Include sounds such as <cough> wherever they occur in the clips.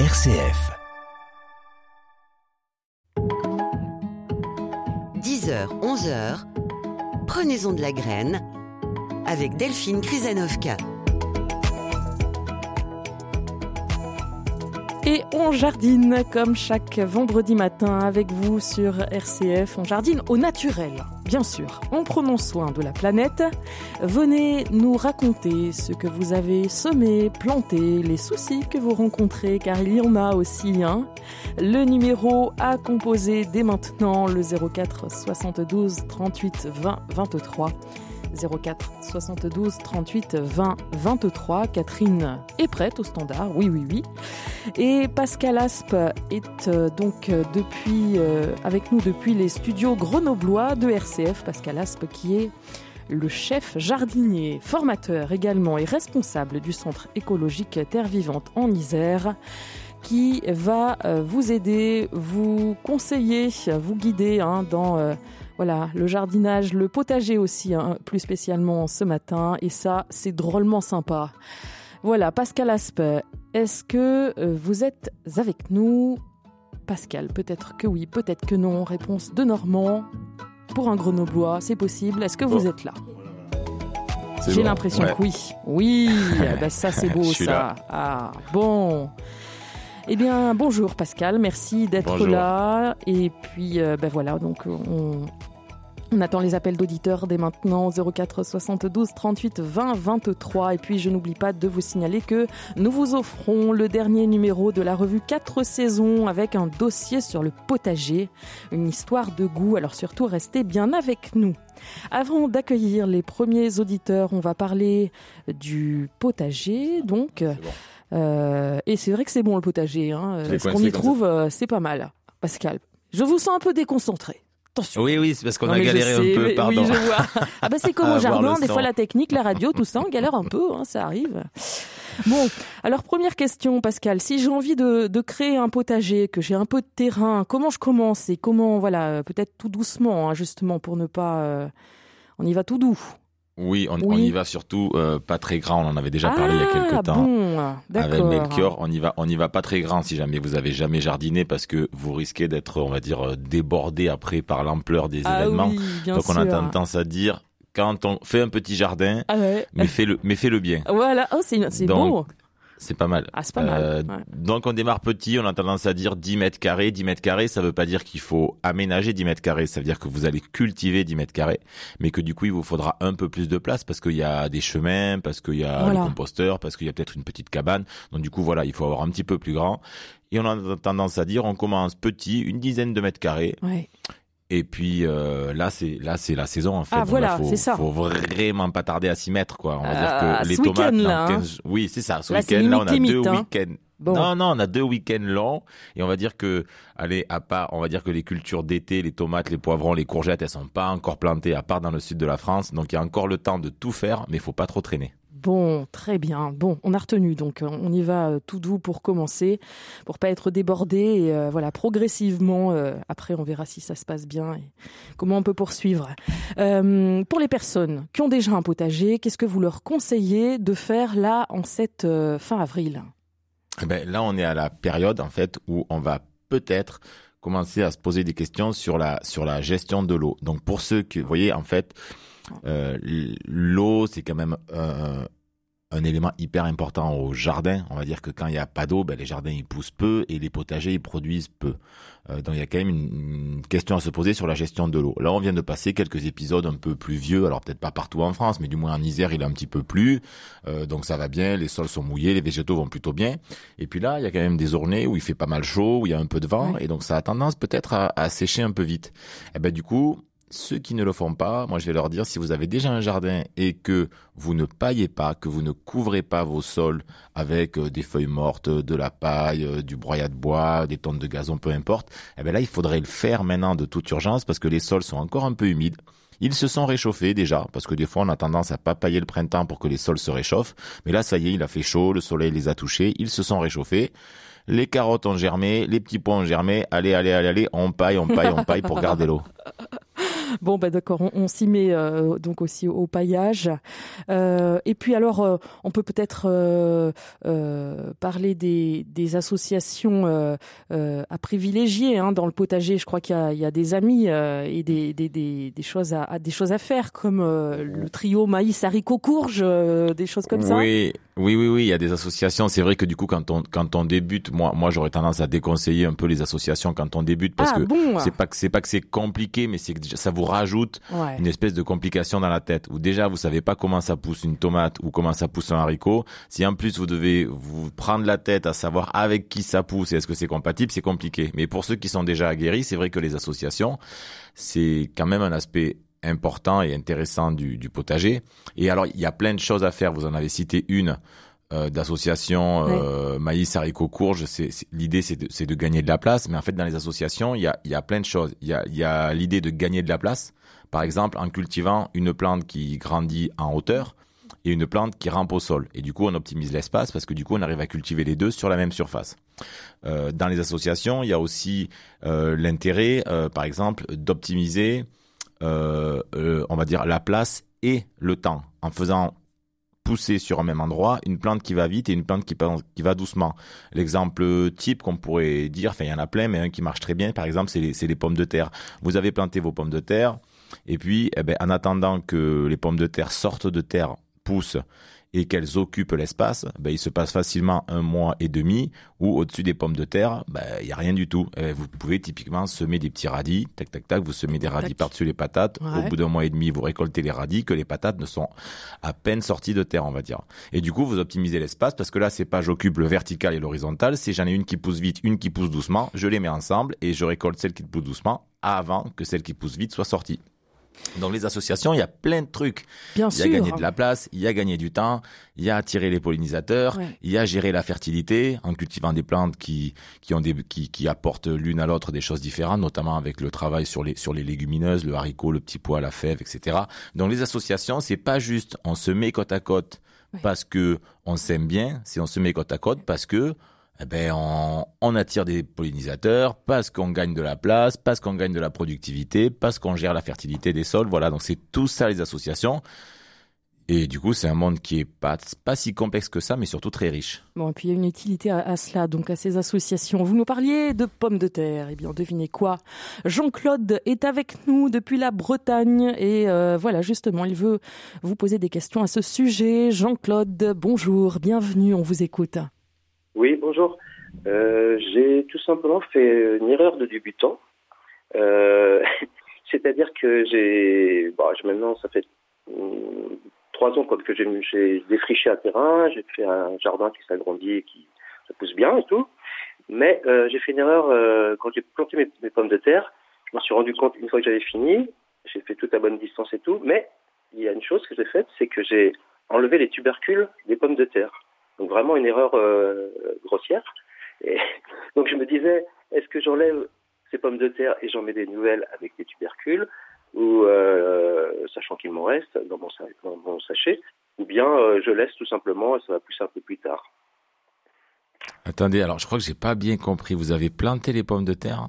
RCF. 10h, 11h, prenez-en de la graine avec Delphine Krizanovka. Et on jardine comme chaque vendredi matin avec vous sur RCF. On jardine au naturel, bien sûr, en prenant soin de la planète. Venez nous raconter ce que vous avez semé, planté, les soucis que vous rencontrez, car il y en a aussi. Hein. Le numéro à composer dès maintenant, le 04 72 38 20 23. 04 72 38 20 23. Catherine est prête au standard, oui, oui, oui. Et Pascal Aspe est euh, donc euh, depuis, euh, avec nous depuis les studios grenoblois de RCF. Pascal Aspe qui est le chef jardinier, formateur également et responsable du centre écologique Terre Vivante en Isère qui va vous aider, vous conseiller, vous guider hein, dans voilà, le jardinage, le potager aussi, hein, plus spécialement ce matin. Et ça, c'est drôlement sympa. Voilà, Pascal Aspe, est-ce que euh, vous êtes avec nous? Pascal, peut-être que oui, peut-être que non. Réponse de Normand. Pour un grenoblois, c'est possible. Est-ce que vous êtes là? J'ai l'impression que oui. Oui, <laughs> ben, ça c'est beau ça. Ah, bon. Eh bien, bonjour Pascal, merci d'être là. Et puis, euh, ben voilà, donc on, on attend les appels d'auditeurs dès maintenant. 04 72 38 20 23 et puis je n'oublie pas de vous signaler que nous vous offrons le dernier numéro de la revue 4 saisons avec un dossier sur le potager, une histoire de goût. Alors surtout restez bien avec nous. Avant d'accueillir les premiers auditeurs, on va parler du potager. Donc et c'est vrai que c'est bon le potager. Hein. Ce qu'on y trouve, euh, c'est pas mal. Pascal, je vous sens un peu déconcentré. Attention. Oui, oui, c'est parce qu'on a galéré un peu, pardon. Oui, je vois. Ah bah c'est <laughs> comme au jardin, des fois la technique, la radio, tout ça, on galère un peu, hein, ça arrive. Bon, alors première question, Pascal. Si j'ai envie de, de, créer un potager, que j'ai un peu de terrain, comment je commence et comment, voilà, peut-être tout doucement, hein, justement, pour ne pas... Euh, on y va tout doux. Oui, on, on, y va surtout euh, pas très grand. On en avait déjà parlé il y a quelques ah, temps bon, avec Melchior. On y va, on y va pas très grand si jamais vous avez jamais jardiné parce que vous risquez d'être, on va dire, euh, débordé après par l'ampleur des ah, événements. Oui, bien Donc sûr. on a tendance à dire quand on fait un petit jardin, ah ouais. mais fais le, mais fais le bien. Voilà, oh c'est beau. C'est pas mal. Ah, c'est pas mal. Euh, ouais. Donc on démarre petit, on a tendance à dire 10 mètres carrés. 10 mètres carrés, ça veut pas dire qu'il faut aménager 10 mètres carrés, ça veut dire que vous allez cultiver 10 mètres carrés, mais que du coup il vous faudra un peu plus de place parce qu'il y a des chemins, parce qu'il y a Voilà. le composteur, parce qu'il y a peut-être une petite cabane. Donc du coup voilà, il faut avoir un petit peu plus grand. Et on a tendance à dire on commence petit, une dizaine de mètres carrés. Ouais. Et puis euh, là c'est là c'est la saison en fait. Ah, Donc voilà, c'est ça. Faut vraiment pas tarder à s'y mettre quoi. On va Euh, dire que les ce tomates là, hein. 15 oui, c'est ça. Ce week-end là on a deux hein. week-ends. Bon. Non non, on a deux week-ends longs et on va dire que allez à part on va dire que les cultures d'été, les tomates, les poivrons, les courgettes, elles sont pas encore plantées à part dans le sud de la France. Donc il y a encore le temps de tout faire mais il faut pas trop traîner. Bon, très bien. Bon, on a retenu, donc euh, on y va euh, tout doux pour commencer, pour pas être débordé. Et euh, voilà, progressivement. après, on verra si ça se passe bien et comment on peut poursuivre. Pour les personnes qui ont déjà un potager, qu'est-ce que vous leur conseillez de faire là en cette fin avril? Eh ben, là, on est à la période en fait où on va peut-être commencer à se poser des questions sur la sur la gestion de l'eau. Donc pour ceux qui, vous voyez, en fait, l'eau c'est quand même un élément hyper important au jardin. On va dire que quand il n'y a pas d'eau, ben, les jardins ils poussent peu et les potagers ils produisent peu. Euh, donc il y a quand même une, une question à se poser sur la gestion de l'eau. Là, on vient de passer quelques épisodes un peu plus vieux, alors peut-être pas partout en France, mais du moins en Isère, il est un petit peu plus. Euh, donc ça va bien, les sols sont mouillés, les végétaux vont plutôt bien. Et puis là, il y a quand même des journées où il fait pas mal chaud, où il y a un peu de vent, et donc ça a tendance peut-être à, à sécher un peu vite. Et ben du coup, ceux qui ne le font pas, moi je vais leur dire, si vous avez déjà un jardin et que vous ne paillez pas, que vous ne couvrez pas vos sols avec euh, des feuilles mortes, de la paille, euh, du broyat de bois, des tonnes de gazon, peu importe, eh ben là il faudrait le faire maintenant de toute urgence parce que les sols sont encore un peu humides. Ils se sont réchauffés déjà, parce que des fois on a tendance à pas pailler le printemps pour que les sols se réchauffent. Mais là, ça y est, il a fait chaud, le soleil les a touchés, ils se sont réchauffés. Les carottes ont germé, les petits pois ont germé. Allez, allez, allez, allez, on paille, on paille, on paille pour garder l'eau. <laughs> bon, bah d'accord, on, s'y met euh, donc aussi au paillage. Euh, et puis alors, euh, on peut peut-être parler des, des associations à privilégier hein, dans le potager. Je crois qu'il y, y, a des amis et des, des, des, des, choses à, des choses à faire, comme le trio maïs haricot courge, des choses comme ça. Oui, oui, oui, oui. Il y a des associations. C'est vrai que du coup, quand on quand on débute, moi, moi, j'aurais tendance à déconseiller un peu les associations quand on débute parce ah, que bon. c'est pas que c'est pas que c'est compliqué, mais c'est que ça vous rajoute une espèce de complication dans la tête. Où déjà vous savez pas comment ça pousse une tomate ou comment ça pousse un haricot. Si en plus vous devez vous prendre la tête à savoir avec qui ça pousse et est-ce que c'est compatible, c'est compliqué. Mais pour ceux qui sont déjà aguerris, c'est vrai que les associations, c'est quand même un aspect important et intéressant du, du potager. Et alors, il y a plein de choses à faire. Vous en avez cité une euh, d'associations euh, maïs, haricots, courges. C'est, l'idée, c'est de, c'est de, gagner de la place. Mais en fait, dans les associations, il y a, y a plein de choses. Il y a, y a l'idée de gagner de la place. Par exemple, en cultivant une plante qui grandit en hauteur et une plante qui rampe au sol. Et du coup, on optimise l'espace parce que du coup, on arrive à cultiver les deux sur la même surface. Euh, dans les associations, il y a aussi euh, l'intérêt, euh, par exemple, d'optimiser on va dire, la place et le temps, en faisant pousser sur un même endroit une plante qui va vite et une plante qui, qui va doucement. L'exemple type qu'on pourrait dire, enfin il y en a plein, mais un qui marche très bien, par exemple, c'est les, les, pommes de terre. Vous avez planté vos pommes de terre, et puis eh ben, en attendant que les pommes de terre sortent de terre, poussent et qu'elles occupent l'espace, ben, il se passe facilement un mois et demi où au-dessus des pommes de terre, ben, il n'y a rien du tout. vous pouvez typiquement semer des petits radis, tac tac tac, vous semez des radis par-dessus les patates. Au bout d'un mois et demi, vous récoltez les radis que les patates ne sont à peine sorties de terre, on va dire. Et du coup, vous optimisez l'espace parce que là, c'est pas j'occupe le vertical et l'horizontal, c'est j'en ai une qui pousse vite, une qui pousse doucement, je les mets ensemble et je récolte celle qui pousse doucement avant que celle qui pousse vite soit sortie. Dans les associations, il y a plein de trucs. Bien il y a gagné de la place, il y a gagné du temps, il y a attiré les pollinisateurs, il y a géré la fertilité en cultivant des plantes qui qui ont des qui, qui apportent l'une à l'autre des choses différentes, notamment avec le travail sur les sur les légumineuses, le haricot, le petit pois, la fève, etc. Dans les associations, c'est pas juste on se met côte à côte parce que on s'aime bien, c'est on se met côte à côte parce que eh ben on, attire des pollinisateurs parce qu'on gagne de la place, parce qu'on gagne de la productivité, parce qu'on gère la fertilité des sols. Voilà, donc c'est tout ça les associations. Et du coup, c'est un monde qui est pas, pas si complexe que ça, mais surtout très riche. Bon, et puis il y a une utilité à, cela, donc à ces associations. Vous nous parliez de pommes de terre. Eh bien, devinez quoi? Jean-Claude est avec nous depuis la Bretagne et euh, voilà, justement, il veut vous poser des questions à ce sujet. Jean-Claude, bonjour, bienvenue, on vous écoute. Oui, bonjour. Euh, j'ai tout simplement fait une erreur de débutant. Euh, <laughs> C'est-à-dire que j'ai, bon, maintenant, ça fait hum, trois ans que j'ai défriché un terrain, j'ai fait un jardin qui s'agrandit et qui ça pousse bien et tout. Mais euh, j'ai fait une erreur euh, quand j'ai planté mes, mes, pommes de terre. Je me suis rendu compte une fois que j'avais fini, j'ai fait toute la bonne distance et tout. Mais il y a une chose que j'ai faite, c'est que j'ai enlevé les tubercules des pommes de terre. Donc vraiment une erreur euh, grossière. Et <laughs> donc je me disais, est-ce que j'enlève ces pommes de terre et j'en mets des nouvelles avec des tubercules, ou euh, sachant qu'il m'en reste dans mon, dans mon, sachet, ou bien euh, je laisse tout simplement et ça va pousser un peu plus tard. Attendez, alors je crois que j'ai pas bien compris. Vous avez planté les pommes de terre?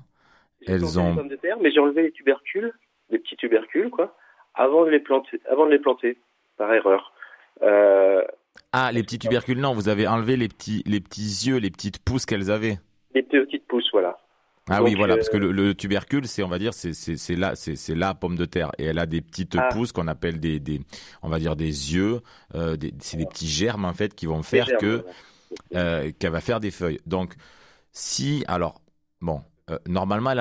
Elles ont. Les pommes de terre, mais j'ai enlevé les tubercules, les petits tubercules, quoi, avant de les planter, avant de les planter, par erreur. Euh, ah, les petits tubercules, non, vous avez enlevé les petits, les petits yeux, les petites pousses qu'elles avaient. Les petites pousses, voilà. Ah oui, voilà, parce que euh, le, tubercule, c'est, on va dire, c'est, c'est, là, c'est, la pomme de terre, et elle a des petites ah. pousses qu'on appelle des, des, on va dire des yeux. Euh, c'est des petits germes en fait qui vont faire que euh, qu'elle va faire des feuilles. Donc, si, alors, bon, normalement,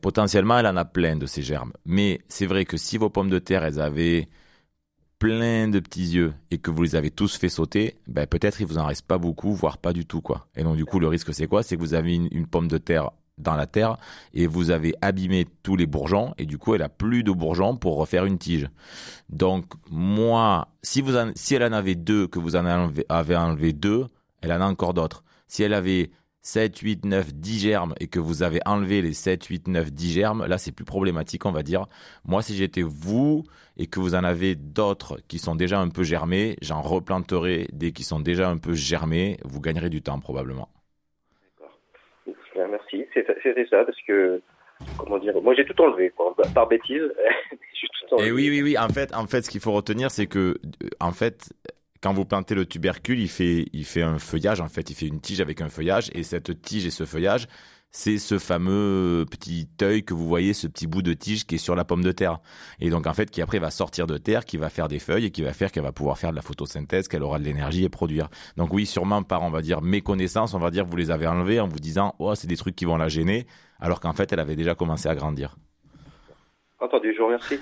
potentiellement, elle en a plein de ces germes. Mais c'est vrai que si vos pommes de terre, elles avaient plein de petits yeux et que vous les avez tous fait sauter, ben peut-être il vous en reste pas beaucoup, voire pas du tout quoi. Et donc du coup le risque c'est quoi? C'est que vous avez une, pomme de terre dans la terre et vous avez abîmé tous les bourgeons et du coup elle a plus de bourgeons pour refaire une tige. Donc moi, si vous si elle en avait deux, que vous en avez enlevé deux, elle en a encore d'autres. Si elle avait 7, 8, 9, 10 germes et que vous avez enlevé les 7, 8, 9, 10 germes, là c'est plus problématique on va dire. Moi si j'étais vous et que vous en avez d'autres qui sont déjà un peu germés, j'en replanterai des qui sont déjà un peu germés, vous gagnerez du temps probablement. D'accord. Merci, c'était ça parce que comment dire Moi, j'ai tout enlevé, quoi, par bêtise. <laughs> Et oui, oui, oui. En fait, en fait, ce qu'il faut retenir, c'est que, euh, en fait, quand vous plantez le tubercule, il fait, il fait un feuillage. En fait, il fait une tige avec un feuillage, et cette tige et ce feuillage, c'est ce fameux petit œil que vous voyez, ce petit bout de tige qui est sur la pomme de terre. Et donc en fait, qui après va sortir de terre, qui va faire des feuilles et qui va faire qu'elle va pouvoir faire de la photosynthèse, qu'elle aura de l'énergie et produire. Donc oui, sûrement par, on va dire, méconnaissance, on va dire, vous les avez enlevés en vous disant, oh, c'est des trucs qui vont la gêner, alors qu'en fait, elle avait déjà commencé à grandir. Entendu, je vous remercie.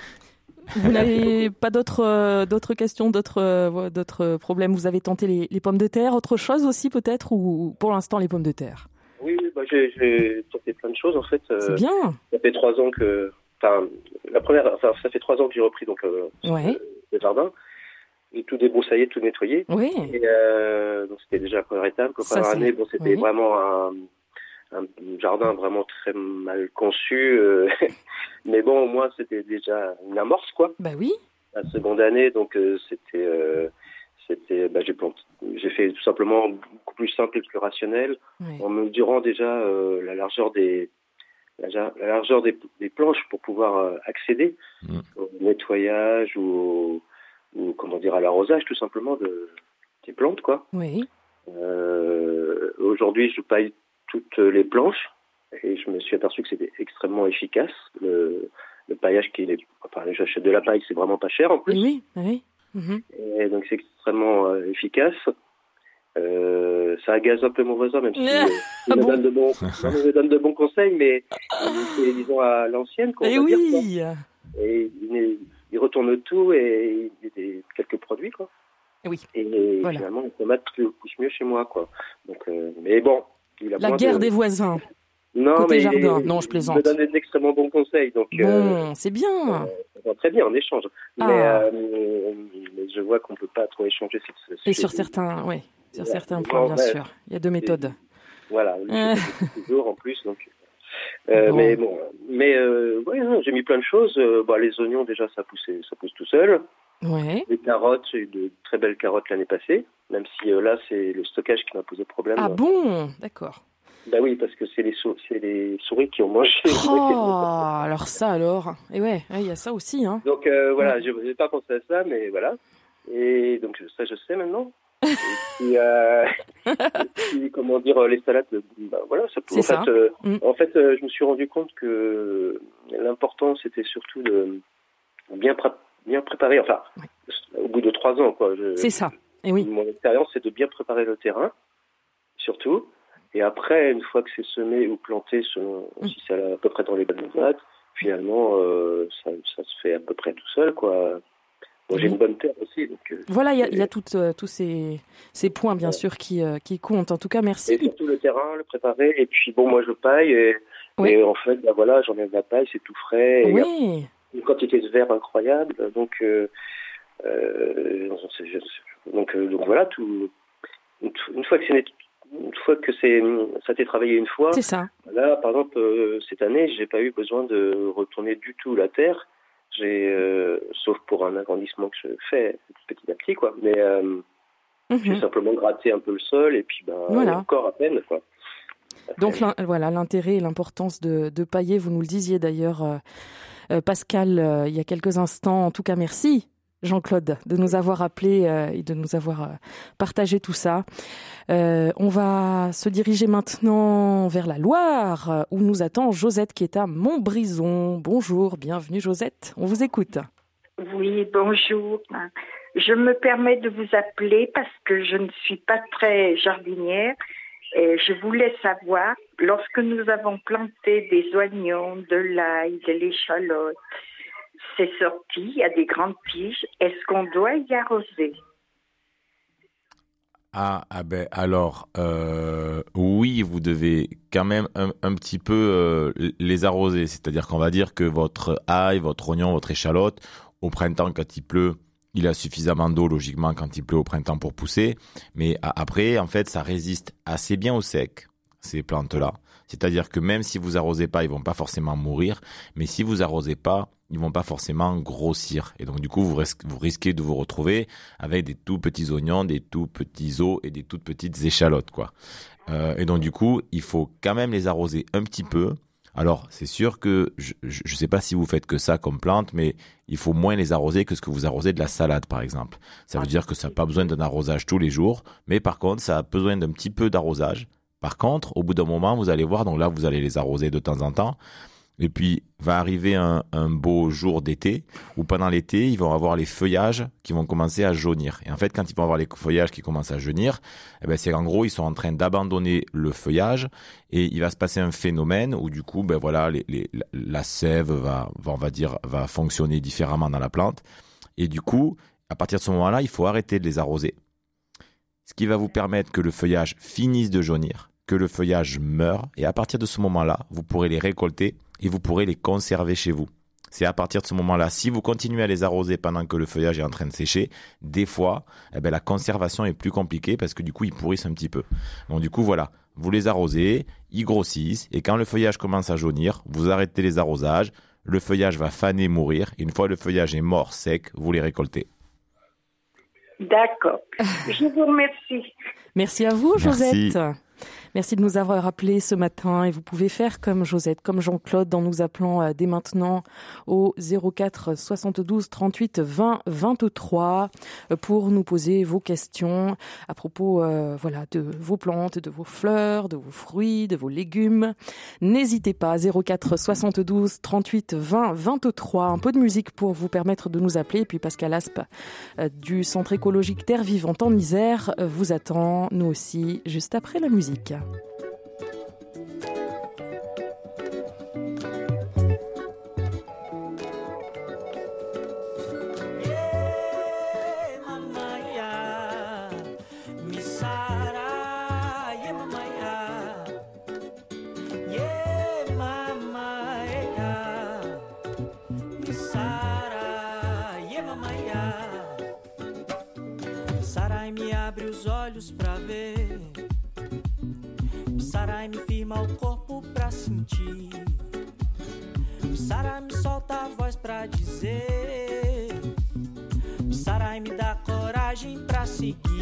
Vous n'avez pas d'autres euh, d'autres questions, d'autres euh, d'autres problèmes? Vous avez tenté les, les pommes de terre, autre chose aussi peut-être, ou pour l'instant les pommes de terre? Oui, bah, j'ai tenté plein de choses en fait. Euh, c'est bien. Ça fait trois ans que, enfin, la première, enfin, ça fait trois ans que j'ai repris donc le jardin et tout débroussaillé, tout nettoyé. Oui. Et, euh, donc c'était déjà la première étape. La première année, bon, c'était vraiment un, un, jardin vraiment très mal conçu, euh, <laughs> mais bon, au moins c'était déjà une amorce quoi. Bah oui. La seconde année, donc euh, c'était c'était bah, j'ai j'ai fait tout simplement beaucoup plus simple et plus rationnel en mesurant déjà euh, la largeur des la, largeur des, des, planches pour pouvoir euh, accéder mm. au nettoyage ou, ou comment dire à l'arrosage tout simplement de des plantes quoi. Oui. Euh, Aujourd'hui, je paille toutes les planches et je me suis aperçu que c'était extrêmement efficace. Le, le paillage qui est, enfin, j'achète de la paille, c'est vraiment pas cher en plus. Oui, oui. Mhm. Et donc c'est extrêmement euh, efficace. Euh, ça agace un peu mon voisin, même si euh, il, me donne de bons, <laughs> me donne de bons conseils, mais c'est disons à l'ancienne. Et eh oui. et il, il, retourne tout et il y a quelques produits quoi. Oui. Et finalement les tomates poussent mieux chez moi quoi. Donc, euh, mais bon, il a La guerre des voisins. Non, Côté mais jardin. Non, je plaisante. Me donne d'extrêmement bons conseils. Donc, bon, euh, c'est bien. Euh, très bien en échange. Ah. Mais, euh, mais, je vois qu'on ne peut pas trop échanger. Sur, Et sur certains, oui, sur certains points, bien sûr. Il y a deux méthodes. Voilà, toujours en plus. Donc, Mais bon, mais ouais, j'ai mis plein de choses. bah, les oignons déjà, ça pousse, ça pousse tout seul. Ouais. Les carottes, j'ai eu de très belles carottes l'année passée, même si là c'est le stockage qui m'a posé problème. Ah bon, d'accord. Bah oui, parce que c'est les, les souris qui ont mangé. Oh, <laughs> alors ça alors. Et ouais, il y a ça aussi. Hein. Donc euh, voilà, je n'ai pas pensé à ça, mais voilà. Et donc ça, je sais maintenant. <laughs> et puis, euh, comment dire, les salades, bah, voilà, ça peut. En, ça. Fait, euh, mm. en fait, je me suis rendu compte que l'important, c'était surtout de bien, bien préparer. Enfin, au bout de trois ans, quoi. C'est ça. Et oui. Mon expérience, c'est de bien préparer le terrain, surtout. Et après, une fois que c'est semé ou planté, selon mm. si c'est à peu près dans les bonnes dates, finalement, euh, ça, ça, se fait à peu près tout seul, quoi. Bon, j'ai une bonne terre aussi. Donc, euh, voilà, il y a, y a toutes, euh, tous ces, ces points, bien sûr, qui, qui comptent. En tout cas, merci. Et surtout le terrain, le préparer. Et puis, bon, moi, je paille. Et, en fait, ben voilà, j'enlève la paille, c'est tout frais. Et oui. Une quantité de verre incroyable. Donc, euh, donc, donc, voilà, tout. Une fois que c'est une fois que c'est ça a été travaillé une fois. C'est ça. Là, par exemple, euh, cette année, j'ai pas eu besoin de retourner du tout la terre. J'ai, euh, sauf pour un agrandissement que je fais petit à petit, quoi. Mais euh, -hmm. j'ai simplement gratté un peu le sol et puis ben voilà. encore à peine, quoi. Donc voilà l'intérêt et l'importance de, de pailler. Vous nous le disiez d'ailleurs, euh, Pascal, il y a quelques instants. En tout cas, merci Jean-Claude, de nous avoir appelé euh, et de nous avoir euh, partagé tout ça. Euh, on va se diriger maintenant vers la Loire, où nous attend Josette qui est à Montbrison. Bonjour, bienvenue Josette, on vous écoute. Oui, bonjour. Je me permets de vous appeler parce que je ne suis pas très jardinière je voulais savoir, lorsque nous avons planté des oignons, de l'ail, de l'échalote, c'est sorti, a des grandes tiges. Est-ce qu'on doit y arroser? Ah, ah ben alors euh, oui vous devez quand même un, un petit peu euh, les arroser c'est-à-dire qu'on va dire que votre ail votre oignon votre échalote au printemps quand il pleut il a suffisamment d'eau logiquement quand il pleut au printemps pour pousser mais après en fait ça résiste assez bien au sec ces plantes là c'est-à-dire que même si vous arrosez pas ils vont pas forcément mourir mais si vous arrosez pas ils vont pas forcément grossir. Et donc du coup, vous, risquez, vous risquez de vous retrouver avec des tout petits oignons, des tout petits os et des toutes petites échalotes, quoi. Euh, et donc du coup, il faut quand même les arroser un petit peu Alors, c'est sûr que je ne sais pas si vous faites que ça comme plante, mais il faut moins les arroser que ce que vous arrosez de la salade, par exemple. Ça veut dire que ça n'a pas besoin d'un arrosage tous les jours, mais par contre, ça a besoin d'un petit peu d'arrosage. Par contre, au bout d'un moment, vous allez voir, donc là, vous allez les arroser de temps en temps, et puis va arriver un, beau jour d'été où pendant l'été, ils vont avoir les feuillages qui vont commencer à jaunir. Et en fait, quand ils vont avoir les feuillages qui commencent à jaunir, eh ben c'est en gros ils sont en train d'abandonner le feuillage et il va se passer un phénomène où du coup, ben voilà, la sève va, on va dire, va fonctionner différemment dans la plante. Et du coup, à partir de ce moment-là, il faut arrêter de les arroser. Ce qui va vous permettre que le feuillage finisse de jaunir, que le feuillage meure, et à partir de ce moment-là, vous pourrez les récolter et vous pourrez les conserver chez vous. C'est à partir de ce moment-là, si vous continuez à les arroser pendant que le feuillage est en train de sécher, des fois, eh ben, la conservation est plus compliquée parce que du coup, ils pourrissent un petit peu. Donc du coup, voilà, vous les arrosez, ils grossissent, et quand le feuillage commence à jaunir, vous arrêtez les arrosages, le feuillage va faner, mourir. Une fois le feuillage est mort, sec, vous les récoltez. D'accord. <laughs> Je vous remercie. Merci à vous, Josette. Merci de nous avoir appelés ce matin et vous pouvez faire comme Josette, comme Jean-Claude en nous appelant euh, dès maintenant au 04 72 38 20 23 pour nous poser vos questions à propos euh, voilà de vos plantes, de vos fleurs, de vos fruits, de vos légumes. N'hésitez pas 04 72 38 20 23 un peu de musique pour vous permettre de nous appeler et puis Pascal Aspe euh, du Centre écologique Terre vivante en Isère vous attend nous aussi juste après la musique. Até!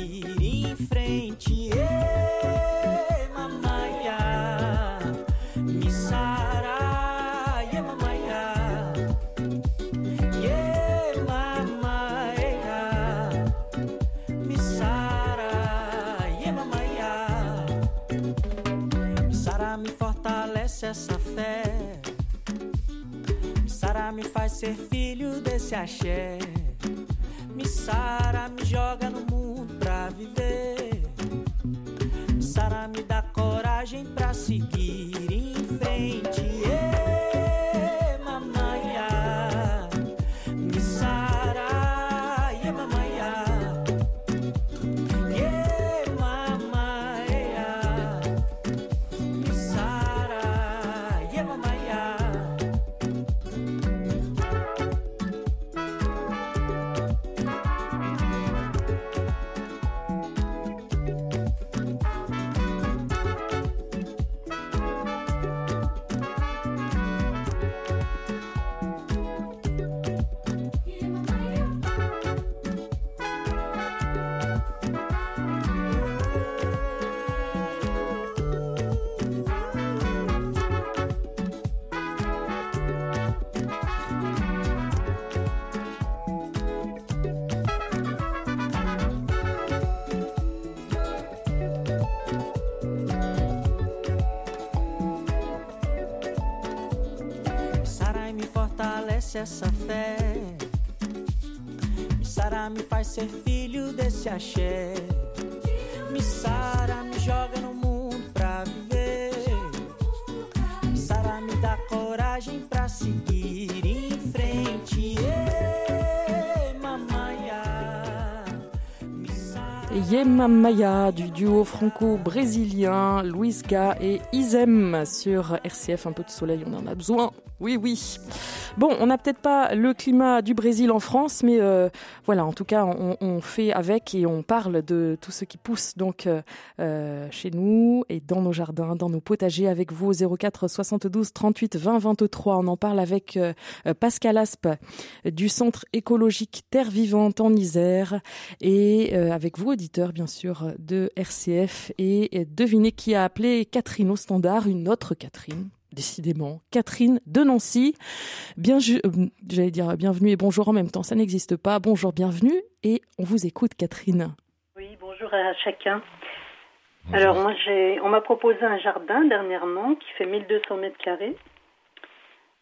Em frente. Ei, mamaia, me sarai, yeah, mamaia. Yeah, mamaia, me. Sara me fortalece essa fé. Sara me faz ser filho desse axé. Me sara, me joga no mundo essa fé. Sara me faz ser filho desse axé. Me Sara me joga no mundo pra viver. Sara me dá coragem pra seguir em frente. Me Yemamaya du duo franco-brésilien Luis Ga et Isem sur RCF. Un peu de soleil, on en a besoin. Oui, oui. Bon, on n'a peut-être pas le climat du Brésil en France, mais euh, voilà, en tout cas, on, fait avec et on parle de tout ce qui pousse donc euh, euh, chez nous et dans nos jardins, dans nos potagers avec vous au 04 72 38 20 23. On en parle avec Pascal Aspe du Centre écologique Terre Vivante en Isère et avec vous, auditeurs, bien sûr, de RCF. Et euh, devinez qui a appelé Catherine au standard, une autre Catherine. Décidément, Catherine de Nancy. Bien, euh, j'allais dire bienvenue et bonjour en même temps, ça n'existe pas. Bonjour, bienvenue et on vous écoute, Catherine. Oui, bonjour à chacun. Alors moi, j'ai, on m'a proposé un jardin dernièrement qui fait 1200 mètres carrés,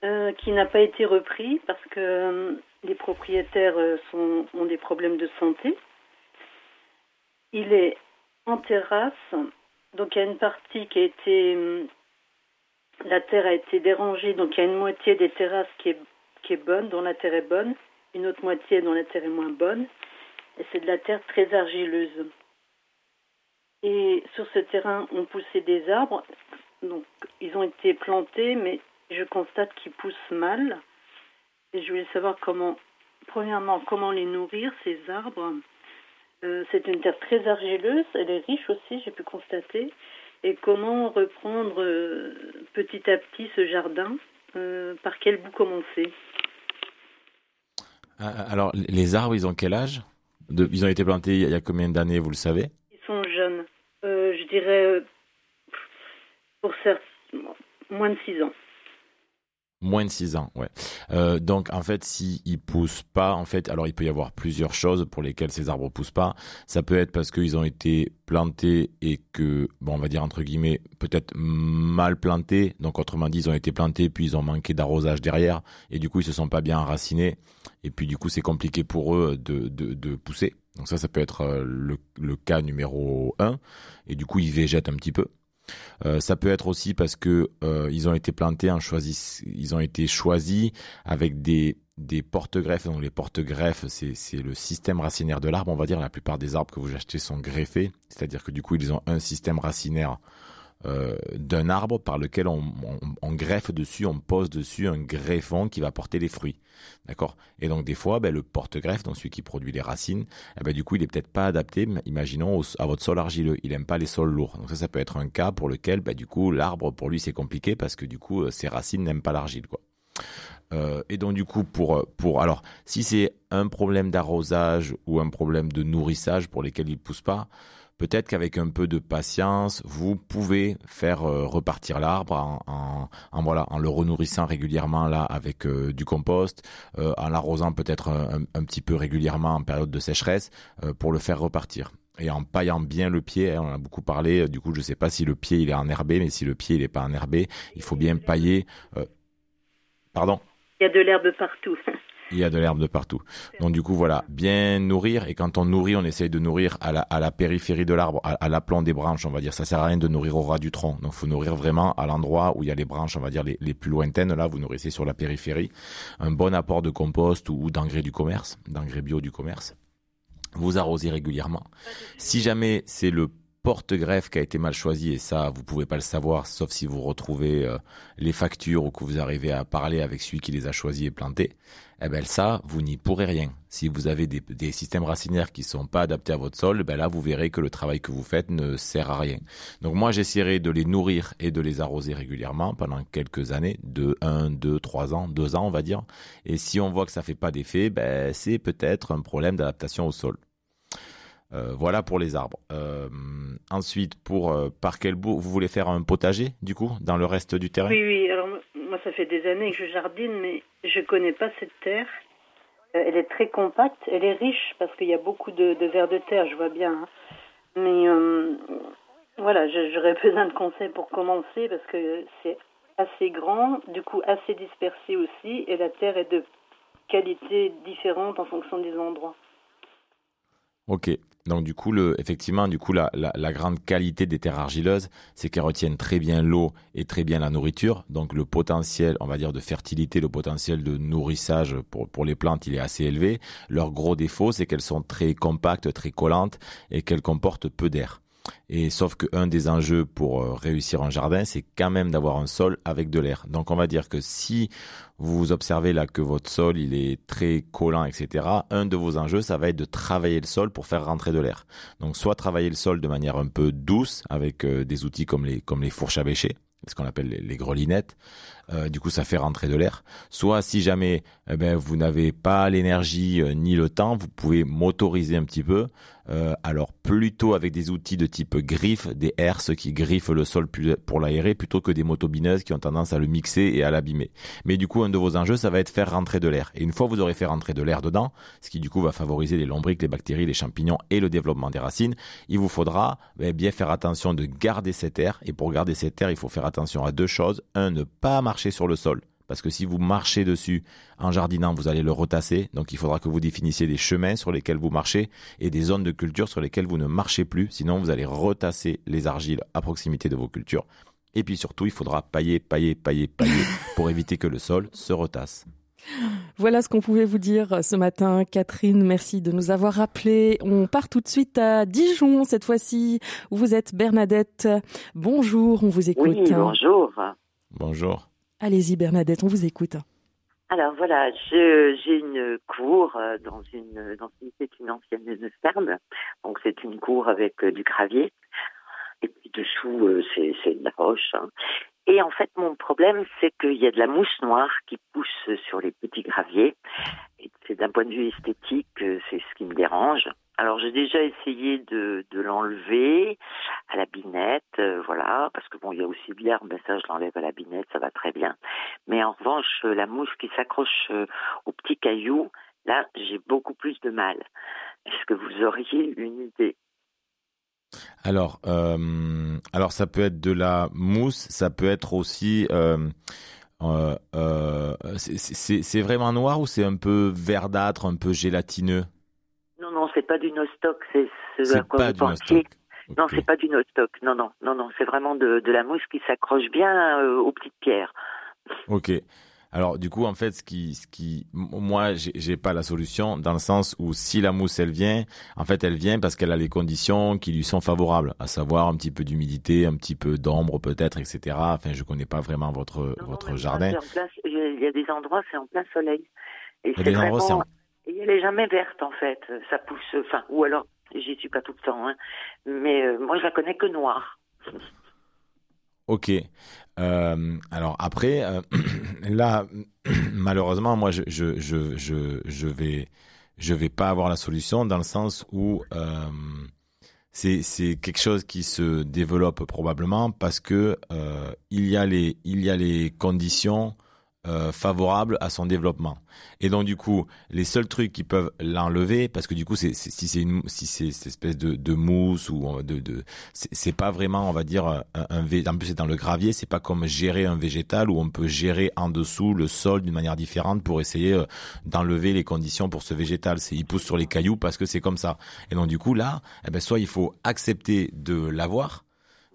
euh, qui n'a pas été repris parce que euh, les propriétaires sont, ont des problèmes de santé. Il est en terrasse, donc il y a une partie qui a été la terre a été dérangée, donc il y a une moitié des terrasses qui est, bonne, dont la terre est bonne, une autre moitié dont la terre est moins bonne, et c'est de la terre très argileuse. Et sur ce terrain, on poussait des arbres, donc ils ont été plantés, mais je constate qu'ils poussent mal. Et je voulais savoir comment, premièrement, comment les nourrir, ces arbres. Euh, c'est une terre très argileuse, elle est riche aussi, j'ai pu constater et comment reprendre euh, petit à petit ce jardin, euh, par quel bout commencer? Ah, ah, Alors, les arbres, ils ont quel âge? Ils ont été plantés il y a combien d'années, vous le savez? Ils sont jeunes. Euh, je dirais, pour certains, moins de 6 ans. Moins de 6 ans, ouais. Euh, donc en fait, s'ils ne poussent pas, en fait, alors il peut y avoir plusieurs choses pour lesquelles ces arbres poussent pas. Ça peut être parce qu'ils ont été plantés et que, bon, on va dire entre guillemets, peut-être mal plantés. Donc autrement dit, ils ont été plantés puis ils ont manqué d'arrosage derrière et du coup ils se sont pas bien enracinés et puis du coup c'est compliqué pour eux de, de, de pousser. Donc ça, ça peut être euh, le, le cas numéro 1 et du coup ils végètent un petit peu. Euh, ça peut être aussi parce que euh, ils ont été plantés ils ont été choisis avec des des porte-greffes. Donc les porte-greffes, c'est le système racinaire de l'arbre. On va dire la plupart des arbres que vous achetez sont greffés, c'est-à-dire que du coup ils ont un système racinaire euh, d'un arbre par lequel on, greffe dessus, on pose dessus un greffon qui va porter les fruits. D'accord? Et donc des fois, ben, le porte-greffe, donc celui qui produit les racines, eh ben, du coup, il est peut-être pas adapté, imaginons, à votre sol argileux. Il aime pas les sols lourds. Donc ça, ça peut être un cas pour lequel, ben, du coup, l'arbre, pour lui, c'est compliqué parce que du coup, euh, ses racines n'aiment pas l'argile. quoi. Euh, et donc du coup pour pour alors si c'est un problème d'arrosage ou un problème de nourrissage pour lesquels il pousse pas, peut-être qu'avec un peu de patience, vous pouvez faire euh, repartir l'arbre en, voilà, en le renourrissant régulièrement là avec euh, du compost, euh, en l'arrosant peut-être un, petit peu régulièrement en période de sécheresse pour le faire repartir. Et en paillant bien le pied, hein, on a beaucoup parlé. Du coup, je ne sais pas si le pied il est enherbé, mais si le pied il n'est pas enherbé, il faut bien pailler. pardon? Il y a de l'herbe partout. <laughs> Il y a de l'herbe de partout. Donc du coup, voilà, bien nourrir. Et quand on nourrit, on essaye de nourrir à la, à la périphérie de l'arbre, à, à l'aplomb des branches, on va dire. Ça sert à rien de nourrir au ras du tronc. Donc faut nourrir vraiment à l'endroit où il y a les branches, on va dire les, les plus lointaines. Là, vous nourrissez sur la périphérie. Un bon apport de compost ou, d'engrais du commerce, d'engrais bio du commerce. Vous arrosez régulièrement. Si jamais c'est le porte-greffe qui a été mal choisi et ça vous pouvez pas le savoir sauf si vous retrouvez euh, les factures ou que vous arrivez à parler avec celui qui les a choisis et plantés. Eh ben ça vous n'y pourrez rien. Si vous avez des, systèmes racinaires qui sont pas adaptés à votre sol, ben là vous verrez que le travail que vous faites ne sert à rien. Donc moi j'essaierai de les nourrir et de les arroser régulièrement pendant quelques années, de 1, 2, 3 ans, 2 ans on va dire. Et si on voit que ça fait pas d'effet, ben c'est peut-être un problème d'adaptation au sol. Euh, voilà pour les arbres. Euh, ensuite, pour euh, par quel bout vous voulez faire un potager du coup dans le reste du terrain? Oui, oui. Alors moi, ça fait des années que je jardine, mais je connais pas cette terre. elle est très compacte, elle est riche parce qu'il y a beaucoup de, de vers de terre, je vois bien. Hein. Mais voilà, j'aurais <laughs> besoin de conseils pour commencer parce que c'est assez grand, du coup assez dispersé aussi, et la terre est de qualité différente en fonction des endroits. Ok. Donc du coup, le, effectivement, du coup, la, grande qualité des terres argileuses, c'est qu'elles retiennent très bien l'eau et très bien la nourriture. Donc le potentiel, on va dire, de fertilité, le potentiel de nourrissage pour, pour les plantes, il est assez élevé. Leur gros défaut, c'est qu'elles sont très compactes, très collantes et qu'elles comportent peu d'air. Et sauf qu'un des enjeux pour euh, réussir un jardin, c'est quand même d'avoir un sol avec de l'air. Donc on va dire que si vous observez là que votre sol il est très collant, etc. Un de vos enjeux, ça va être de travailler le sol pour faire rentrer de l'air. Donc soit travailler le sol de manière un peu douce avec euh, des outils comme les comme les fourches à bêcher, ce qu'on appelle les, grelinettes. Euh, du coup, ça fait rentrer de l'air. Soit si jamais eh ben, vous n'avez pas l'énergie ni le temps, vous pouvez motoriser un petit peu euh, alors plutôt avec des outils de type griffe, des herses qui griffent le sol pour l'aérer, plutôt que des motobineuses qui ont tendance à le mixer et à l'abîmer. Mais du coup, un de vos enjeux, ça va être faire rentrer de l'air. Et une fois vous aurez fait rentrer de l'air dedans, ce qui du coup va favoriser les lombriques, les bactéries, les champignons et le développement des racines, il vous faudra eh bien faire attention de garder cet air. Et pour garder cet air, il faut faire attention à deux choses. Un, ne pas marcher sur le sol parce que si vous marchez dessus en jardinant, vous allez le retasser. Donc il faudra que vous définissiez des chemins sur lesquels vous marchez et des zones de culture sur lesquelles vous ne marchez plus. Sinon, vous allez retasser les argiles à proximité de vos cultures. Et puis surtout, il faudra pailler, pailler, pailler, pailler <laughs> pour éviter que le sol se retasse. Voilà ce qu'on pouvait vous dire ce matin. Catherine, merci de nous avoir rappelé. On part tout de suite à Dijon cette fois-ci, où vous êtes Bernadette. Bonjour, on vous écoute. Oui, bonjour. Bonjour. Allez-y Bernadette, on vous écoute. Alors voilà, j'ai une cour euh, dans une dans une une ancienne ferme, donc c'est une cour avec euh, du gravier et puis dessous euh, c'est de la roche. Hein. Et en fait mon problème c'est qu'il y a de la mousse noire qui pousse sur les petits graviers. C'est d'un point de vue esthétique c'est ce qui me dérange. Alors j'ai déjà essayé de, l'enlever à la binette, euh, voilà, parce que bon, il y a aussi de l'herbe, mais ça je l'enlève à la binette, ça va très bien. Mais en revanche, euh, la mousse qui s'accroche euh, aux petits cailloux, là, j'ai beaucoup plus de mal. Est-ce que vous auriez une idée? Alors, euh, alors ça peut être de la mousse, ça peut être aussi. Euh, c'est vraiment noir ou c'est un peu verdâtre, un peu gélatineux? C'est pas du no-stock, c'est ce à quoi vous pensiez. Non, c'est pas du no-stock. Non, non, non, non, c'est vraiment de, la mousse qui s'accroche bien euh, aux petites pierres. Ok. Alors du coup, en fait, ce qui, ce qui, moi, j'ai pas la solution dans le sens où si la mousse elle vient, en fait, elle vient parce qu'elle a les conditions qui lui sont favorables, à savoir un petit peu d'humidité, un petit peu d'ombre peut-être, etc. Enfin, je connais pas vraiment votre votre jardin. il y a des endroits c'est en plein soleil. Et il y a des endroits c'est en et elle est jamais verte en fait. Ça pousse, enfin, ou alors, j'y suis pas tout le temps, hein. mais euh, moi je la connais que noire. <laughs> Ok. Euh, alors après, euh, <clears throat> là, <clears throat> malheureusement, moi, je, je, je, je, vais, je vais pas avoir la solution dans le sens où c'est, c'est quelque chose qui se développe probablement parce que il y a les, il y a les conditions euh, favorable à son développement. Et donc du coup, les seuls trucs qui peuvent l'enlever, parce que du coup, c'est, si c'est une, si c'est cette espèce de, de mousse ou de, de c'est, pas vraiment, on va dire, un, un en plus c'est dans le gravier, c'est pas comme gérer un végétal où on peut gérer en dessous le sol d'une manière différente pour essayer euh, d'enlever les conditions pour ce végétal. C'est il pousse sur les cailloux parce que c'est comme ça. Et donc du coup là, eh ben soit il faut accepter de l'avoir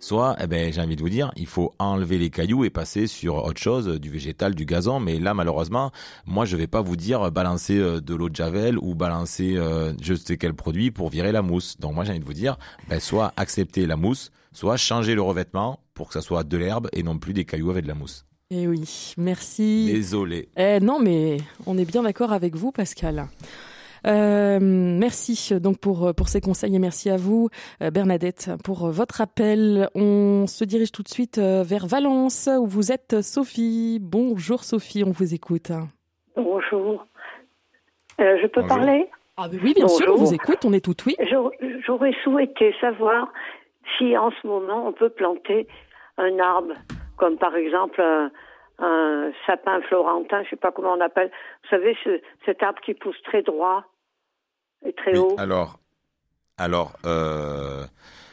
Soit, eh ben, j'ai envie de vous dire, il faut enlever les cailloux et passer sur autre chose, du végétal, du gazon. Mais là, malheureusement, moi, je vais pas vous dire euh, balancer euh, de l'eau de javel ou balancer euh, je sais quel produit pour virer la mousse. Donc moi, j'ai envie de vous dire, ben, soit accepter la mousse, soit changer le revêtement pour que ça soit de l'herbe et non plus des cailloux avec de la mousse. Eh oui, merci. Désolé. Eh non, mais on est bien d'accord avec vous, Pascal. Euh, merci donc pour pour ces conseils et merci à vous euh, Bernadette pour votre appel. On se dirige tout de suite euh, vers Valence où vous êtes Sophie. Bonjour Sophie, on vous écoute. Bonjour. je peux parler? Ah oui, bien sûr, on vous écoute, on est tout oui. J'aurais souhaité savoir si en ce moment on peut planter un arbre, comme par exemple un, sapin florentin, je sais pas comment on appelle. Vous savez, cet arbre qui pousse très droit très haut. Alors, alors euh,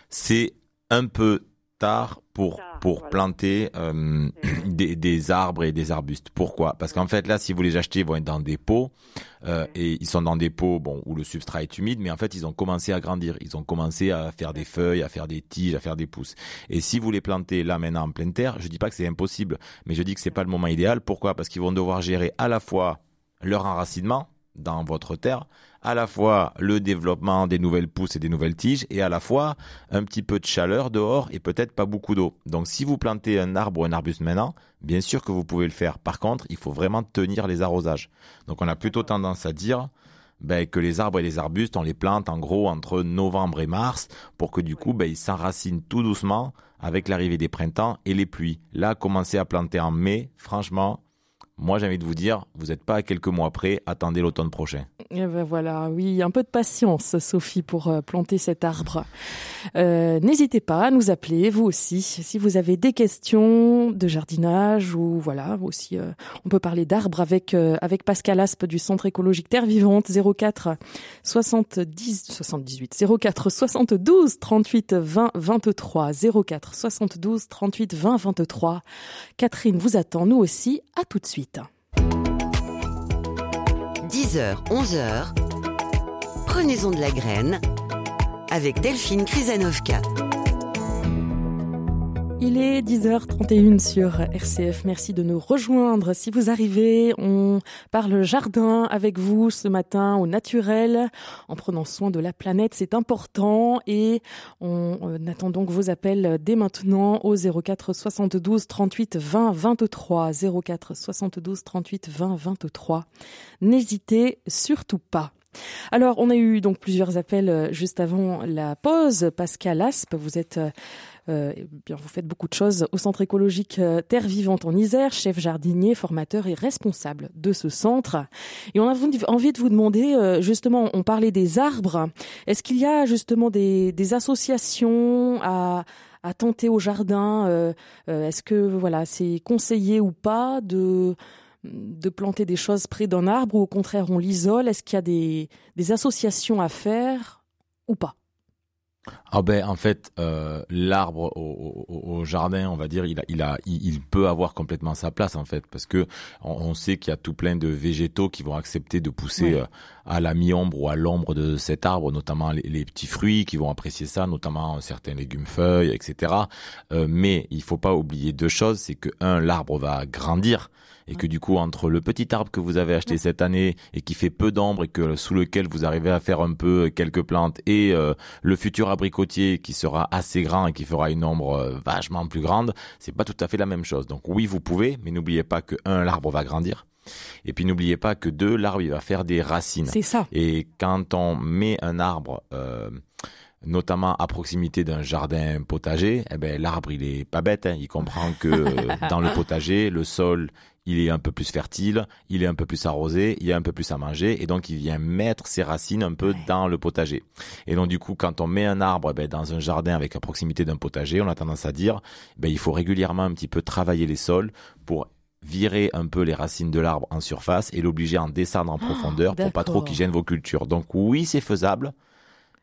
c'est un peu tard pour pour planter euh, <clears throat> des, des, arbres et des arbustes. Pourquoi? Parce qu'en fait là, si vous les achetez, ils vont être dans des pots euh, et ils sont dans des pots bon où le substrat est humide, mais en fait ils ont commencé à grandir, ils ont commencé à faire des feuilles, à faire des tiges, à faire des pousses. Et si vous les plantez là maintenant en pleine terre, je dis pas que c'est impossible, mais je dis que c'est pas le moment idéal. Pourquoi? Parce qu'ils vont devoir gérer à la fois leur enracinement dans votre terre, à la fois le développement des nouvelles pousses et des nouvelles tiges, et à la fois un petit peu de chaleur dehors et peut-être pas beaucoup d'eau. Donc si vous plantez un arbre ou un arbuste maintenant, bien sûr que vous pouvez le faire. Par contre, il faut vraiment tenir les arrosages. Donc on a plutôt tendance à dire ben, que les arbres et les arbustes, on les plante en gros entre novembre et mars pour que du coup ben, ils s'enracinent tout doucement avec l'arrivée des printemps et les pluies. Là, commencer à planter en mai, franchement, moi, j'ai envie de vous dire, vous n'êtes pas à quelques mois près, attendez l'automne prochain. Et ben voilà, oui, un peu de patience, Sophie, pour euh, planter cet arbre. Euh, N'hésitez pas à nous appeler, vous aussi, si vous avez des questions de jardinage ou voilà, aussi, euh, on peut parler d'arbres avec avec Pascal Aspe du Centre écologique Terre Vivante 04 70 78 04 72 38 20 23 04 72 38 20 23. Catherine vous attend, nous aussi. À tout de suite. 10h, 11h, prenez-en de la graine avec Delphine Krizanovka. Il est 10h31 sur RCF. Merci de nous rejoindre. Si vous arrivez, on parle jardin avec vous ce matin au naturel, en prenant soin de la planète. C'est important et on attend donc vos appels dès maintenant au 04 72 38 20 23. 04 72 38 20 23. N'hésitez surtout pas. Alors, on a eu donc plusieurs appels euh, juste avant la pause. Pascal Aspe, vous êtes euh, eh bien, vous faites beaucoup de choses au Centre écologique euh, Terre Vivante en Isère, chef jardinier, formateur et responsable de ce centre. Et on a envie de vous demander, euh, justement, on parlait des arbres. Est-ce qu'il y a justement des, des associations à, à tenter au jardin euh, euh, Est-ce que voilà, c'est conseillé ou pas de de planter des choses près d'un arbre ou au contraire on l'isole? Est-ce qu'il y a des, des associations à faire ou pas? Ah ben en fait euh, l'arbre au, au, au jardin on va dire il a il a il, peut avoir complètement sa place en fait parce que on, on sait qu'il y a tout plein de végétaux qui vont accepter de pousser Ouais. euh, à la mi-ombre ou à l'ombre de cet arbre notamment les, les petits fruits qui vont apprécier ça notamment certains légumes feuilles etc Euh, mais il faut pas oublier deux choses c'est que un l'arbre va grandir et que du coup entre le petit arbre que vous avez acheté cette année et qui fait peu d'ombre et que sous lequel vous arrivez à faire un peu quelques plantes et euh, le futur abricotier qui sera assez grand et qui fera une ombre euh, vachement plus grande, c'est pas tout à fait la même chose. Donc oui, vous pouvez, mais n'oubliez pas que un l'arbre va grandir et puis n'oubliez pas que deux l'arbre il va faire des racines. C'est ça. Et quand on met un arbre, euh, notamment à proximité d'un jardin potager, eh ben l'arbre il est pas bête. hein. Il comprend que euh, <laughs> dans le potager, le sol il est un peu plus fertile, il est un peu plus arrosé, il y a un peu plus à manger, et donc il vient mettre ses racines un peu Ouais. dans le potager. Et donc du coup, quand on met un arbre eh ben, dans un jardin avec à proximité d'un potager, on a tendance à dire, eh ben, il faut régulièrement un petit peu travailler les sols pour virer un peu les racines de l'arbre en surface et l'obliger à en descendre en profondeur pour pas trop qu'il gêne vos cultures. Donc oui, c'est faisable,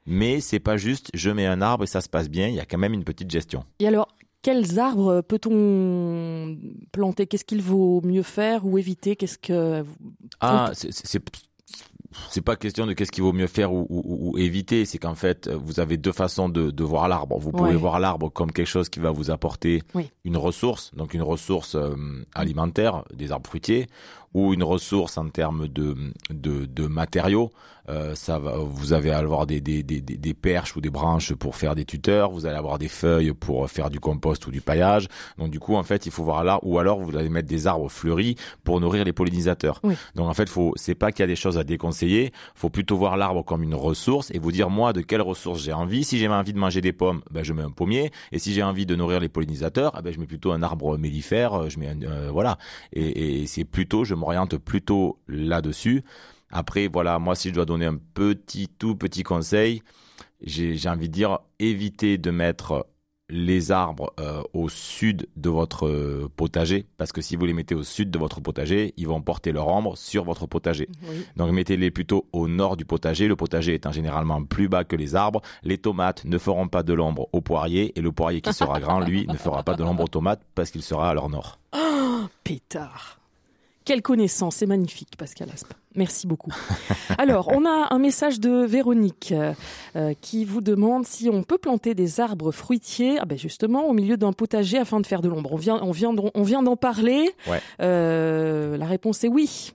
mais c'est pas juste je mets un arbre et ça se passe bien, il y a quand même une petite gestion. Et alors, quels arbres peut-on planter? Qu'est-ce qu'il vaut mieux faire ou éviter? Qu'est-ce que Ah, c'est- c'est pas question de qu'est-ce qu'il vaut mieux faire ou, ou- ou éviter, c'est qu'en fait, vous avez deux façons de, de voir l'arbre. Vous pouvez Ouais. voir l'arbre comme quelque chose qui va vous apporter Oui. une ressource, donc une ressource euh, alimentaire, des arbres fruitiers, ou une ressource en termes de, de, de matériaux. Euh, ça va, vous allez avoir des, des, des, perches ou des branches pour faire des tuteurs, vous allez avoir des feuilles pour faire du compost ou du paillage. Donc du coup, en fait, il faut voir là, ou alors vous allez mettre des arbres fleuris pour nourrir les pollinisateurs. Oui. Donc en fait, faut, c'est pas qu'il y a des choses à déconseiller, faut plutôt voir l'arbre comme une ressource et vous dire moi de quelle ressource j'ai envie. Si j'ai envie de manger des pommes, ben je mets un pommier, et si j'ai envie de nourrir les pollinisateurs, eh ben je mets plutôt un arbre mellifère. euh, Je mets un, euh, voilà, et, et c'est plutôt, je m'oriente plutôt là-dessus. Après, voilà, moi si je dois donner un petit tout petit conseil, j'ai envie de dire évitez de mettre les arbres euh, au sud de votre potager parce que si vous les mettez au sud de votre potager, ils vont porter leur ombre sur votre potager. Oui. Donc mettez-les plutôt au nord du potager. Le potager étant généralement plus bas que les arbres. Les tomates ne feront pas de l'ombre au poirier et le poirier qui sera grand, lui, ne fera pas de l'ombre aux tomates parce qu'il sera à leur nord. Pétard. Quelle connaissance, c'est magnifique, Pascal Aspe. Merci beaucoup. Alors, on a un message de Véronique euh, euh, qui vous demande si on peut planter des arbres fruitiers, ah ben justement, au milieu d'un potager afin de faire de l'ombre. On vient, on vient, d'en- on vient d'en parler. Ouais. Euh, la réponse est oui.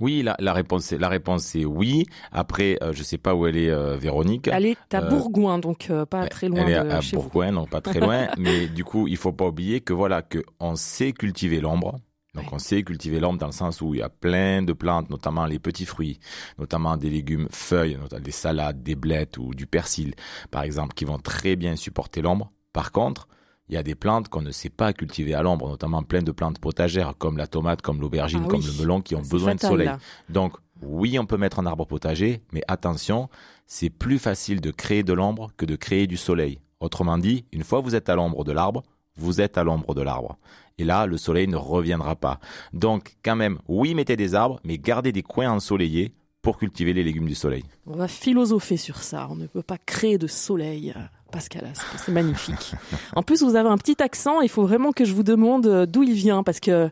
Oui, la, la réponse est la réponse est oui. Après, euh, je sais pas où elle est, euh, Véronique. Elle est à Euh, Bourgoin, donc pas très loin Elle est de à chez vous. Bourgoin, donc pas très loin. <laughs> mais du coup, il faut pas oublier que voilà que on sait cultiver l'ombre. Donc Ouais. on sait cultiver l'ombre dans le sens où il y a plein de plantes, notamment les petits fruits, notamment des légumes feuilles, notamment des salades, des blettes ou du persil, par exemple, qui vont très bien supporter l'ombre. Par contre, il y a des plantes qu'on ne sait pas cultiver à l'ombre, notamment plein de plantes potagères comme la tomate, comme l'aubergine, Ah comme le melon, qui ont besoin fatal, de soleil. là. Donc oui, on peut mettre un arbre potager, mais attention, c'est plus facile de créer de l'ombre que de créer du soleil. Autrement dit, une fois que vous êtes à l'ombre de l'arbre, vous êtes à l'ombre de l'arbre. Et là, le soleil ne reviendra pas. Donc, quand même, oui, mettez des arbres, mais gardez des coins ensoleillés pour cultiver les légumes du soleil. On va philosopher sur ça. On ne peut pas créer de soleil. Pascal, c'est magnifique. <laughs> en plus, vous avez un petit accent. Il faut vraiment que je vous demande euh, d'où il vient parce que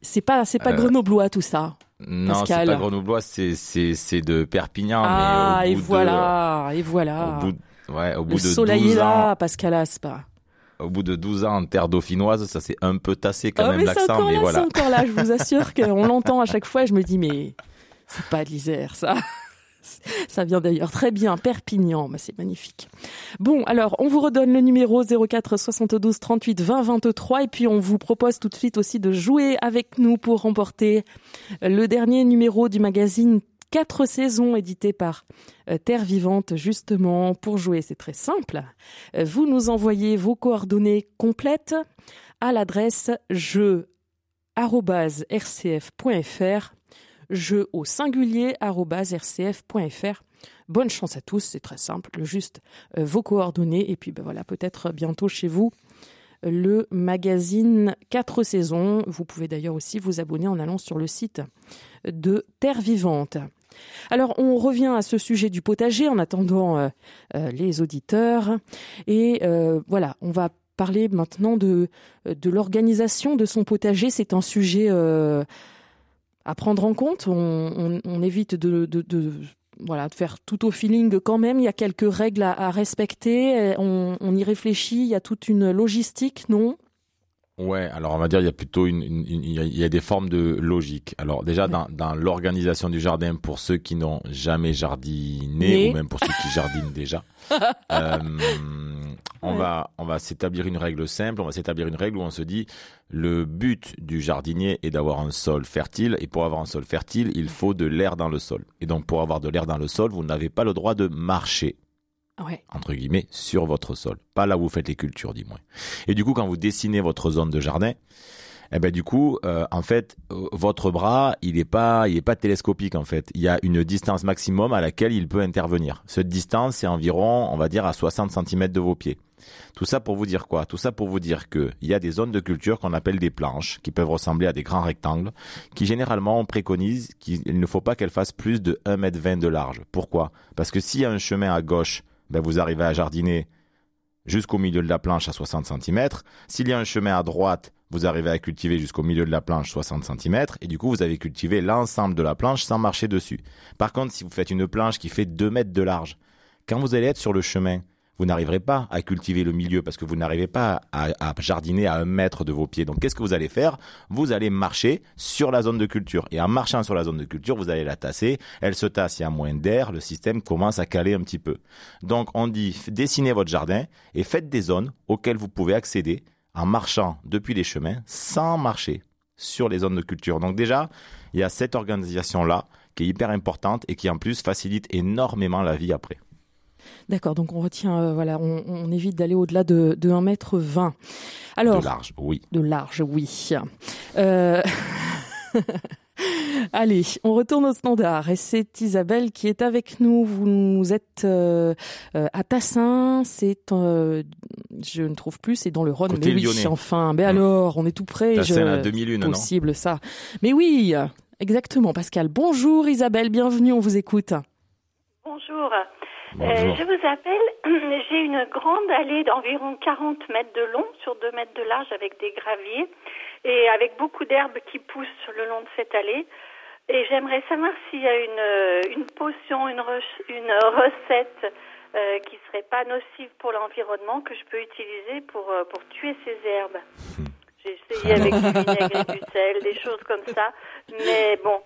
c'est pas c'est pas euh, grenoblois tout ça. Non, c'est pas grenoblois, c'est c'est c'est de Perpignan. Ah mais au et voilà et voilà. Au bout, ouais, au bout Le de soleil 12 est là, ans, Pascal Aspa. Au bout de 12 ans en terre dauphinoise, ça s'est un peu tassé quand Ah, même l'accent, mais là, voilà. c'est encore là. Je vous <laughs> assure qu'on l'entend à chaque fois. Je me dis mais c'est pas de l'Isère ça. <laughs> Ça vient d'ailleurs très bien, Perpignan, bah, c'est magnifique. Bon, alors on vous redonne le numéro 04 72 38 20 23 et puis on vous propose tout de suite aussi de jouer avec nous pour remporter le dernier numéro du magazine 4 saisons édité par euh, Terre Vivante justement pour jouer. C'est très simple. Euh, Vous nous envoyez vos coordonnées complètes à l'adresse jeu arobase rcf.fr jeu au singulier rcf.fr. Bonne chance à tous, c'est très simple, juste euh, vos coordonnées et puis ben voilà, peut-être bientôt chez vous le magazine 4 saisons. Vous pouvez d'ailleurs aussi vous abonner en allant sur le site de Terre Vivante. Alors on revient à ce sujet du potager en attendant euh, euh, les auditeurs et euh, voilà, on va parler maintenant de l'organisation de son potager. C'est un sujet à prendre en compte. On, évite de- voilà, de faire tout au feeling quand même. Il y a quelques règles à, respecter. On y réfléchit. Il y a toute une logistique, non? Ouais, alors on va dire il y a plutôt une, une- une- il y a- des formes de logique. Alors déjà Ouais. dans, dans l'organisation du jardin pour ceux qui n'ont jamais jardiné Né. ou même pour ceux qui jardinent <laughs> déjà, euh, on Ouais. va on va s'établir une règle simple. On va s'établir une règle où on se dit le but du jardinier est d'avoir un sol fertile et pour avoir un sol fertile il faut de l'air dans le sol. Et donc pour avoir de l'air dans le sol vous n'avez pas le droit de marcher Entre guillemets, sur votre sol. Pas là où vous faites les cultures, dis-moi. Et du coup, quand vous dessinez votre zone de jardin, eh ben du coup, euh, en fait, euh, votre bras, il est pas, il pas télescopique en fait. Il y a une distance maximum à laquelle il peut intervenir. Cette distance, c'est environ, on va dire, à 60 cm de vos pieds. Tout ça pour vous dire quoi? Tout ça pour vous dire que il y a des zones de culture qu'on appelle des planches, qui peuvent ressembler à des grands rectangles, qui généralement on préconise qu'il ne faut pas qu'elles fassent plus de 1,20 m de large. Pourquoi? Parce que s'il y a un chemin à gauche, ben vous arrivez à jardiner jusqu'au milieu de la planche à 60 cm. S'il y a un chemin à droite, vous arrivez à cultiver jusqu'au milieu de la planche 60 cm et du coup vous avez cultivé l'ensemble de la planche sans marcher dessus. Par contre, si vous faites une planche qui fait 2 mètres de large, quand vous allez être sur le chemin, vous n'arriverez pas à cultiver le milieu parce que vous n'arrivez pas à, jardiner à un mètre de vos pieds. Donc qu'est-ce que vous allez faire? Vous allez marcher sur la zone de culture. Et en marchant sur la zone de culture, vous allez la tasser. Elle se tasse, il y a moins d'air, le système commence à caler un petit peu. Donc on dit dessinez votre jardin et faites des zones auxquelles vous pouvez accéder en marchant depuis les chemins sans marcher sur les zones de culture. Donc déjà, il y a cette organisation-là qui est hyper importante et qui en plus facilite énormément la vie après. D'accord. Donc on retient, euh, voilà, on, on évite d'aller au-delà de, de 1 mètre 20. Alors, De large, oui. De large, oui. Euh, <laughs> Allez, on retourne au standard et c'est Isabelle qui est avec nous. Vous êtes euh, à Tassin, c'est, euh, je ne trouve plus, c'est dans le Rhône. Côté mais oui, lyonnais. enfin, mais Hum. alors, on est tout près. Tassin je- à 2001, non possible ça. Mais oui, exactement, Pascal. Bonjour Isabelle, bienvenue, on vous écoute. Bonjour. Bonjour. Euh, je vous appelle. <clears throat> J'ai une grande allée d'environ 40 mètres de long sur 2 mètres de large avec des graviers et avec beaucoup d'herbes qui poussent le long de cette allée. Et j'aimerais savoir s'il y a une, euh, une potion, une, re- une recette euh, qui serait pas nocive pour l'environnement que je peux utiliser pour, pour tuer ces herbes. J'ai essayé avec du vinaigre et du sel, des choses comme ça. Mais bon,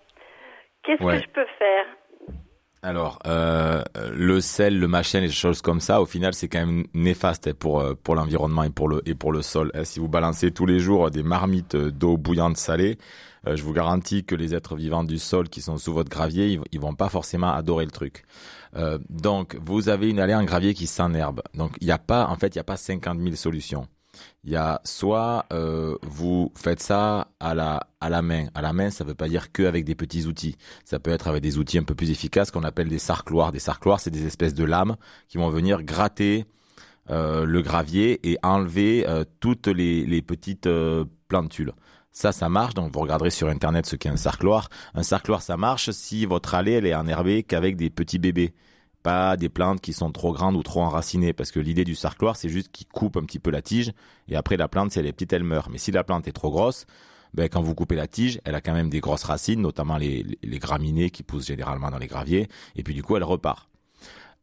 qu'est-ce Ouais. que je peux faire? Alors, euh, le sel, le machin, les choses comme ça, au final, c'est quand même néfaste hein, pour euh, pour l'environnement et pour le et pour le sol. hein. Si vous balancez tous les jours des marmites d'eau bouillante salée, euh, je vous garantis que les êtres vivants du sol qui sont sous votre gravier, ils vont pas forcément adorer le truc. Euh, donc, vous avez une allée en gravier qui s'enherbe. Donc, il n'y a pas, en fait, il n'y a pas 50 000 solutions. Il y a soit euh, vous faites ça à la à la main. À la main, ça veut pas dire que avec des petits outils. Ça peut être avec des outils un peu plus efficaces qu'on appelle des sarcloirs. Des sarcloirs, c'est des espèces de lames qui vont venir gratter euh, le gravier et enlever euh, toutes les, les petites plantules. Ça, ça marche. Donc, vous regarderez sur Internet ce qu'est un sarcloir. Un sarcloir, ça marche si votre allée, elle est enherbée qu'avec des petits bébés. Pas des plantes qui sont trop grandes ou trop enracinées. Parce que l'idée du sarcloir, c'est juste qu'il coupe un petit peu la tige. Et après, la plante, si elle est petite, elle meurt. Mais si la plante est trop grosse, ben, quand vous coupez la tige, elle a quand même des grosses racines, notamment les, les graminées qui poussent généralement dans les graviers. Et puis, du coup, elle repart.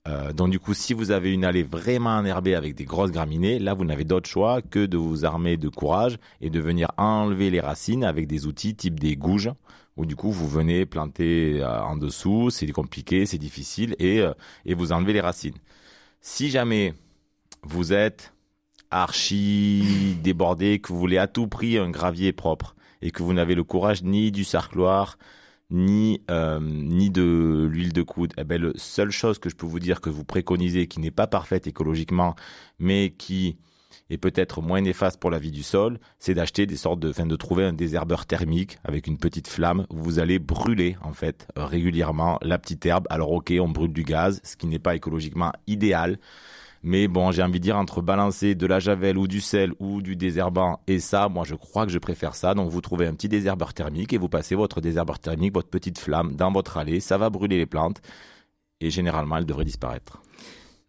Euh, donc du coup, si vous avez une allée vraiment enherbée avec des grosses graminées, là, vous n'avez d'autre choix que de vous armer de courage et de venir enlever les racines avec des outils type des gouges, où du coup, vous venez planter euh, en dessous, c'est compliqué, c'est difficile, et, euh, et vous enlevez les racines. Si jamais vous êtes archi débordé, que vous voulez à tout prix un gravier propre, et que vous n'avez le courage ni du sarcloir, ni euh, ni de l'huile de coude. Eh ben, la seule chose que je peux vous dire que vous préconisez, qui n'est pas parfaite écologiquement, mais qui est peut-être moins néfaste pour la vie du sol, c'est d'acheter des sortes de, enfin, de trouver un désherbeur thermique avec une petite flamme où vous allez brûler en fait régulièrement la petite herbe. Alors ok, on brûle du gaz, ce qui n'est pas écologiquement idéal. Mais bon, j'ai envie de dire entre balancer de la javel ou du sel ou du désherbant et ça, moi je crois que je préfère ça. Donc vous trouvez un petit désherbeur thermique et vous passez votre désherbeur thermique, votre petite flamme dans votre allée, ça va brûler les plantes et généralement elles devraient disparaître.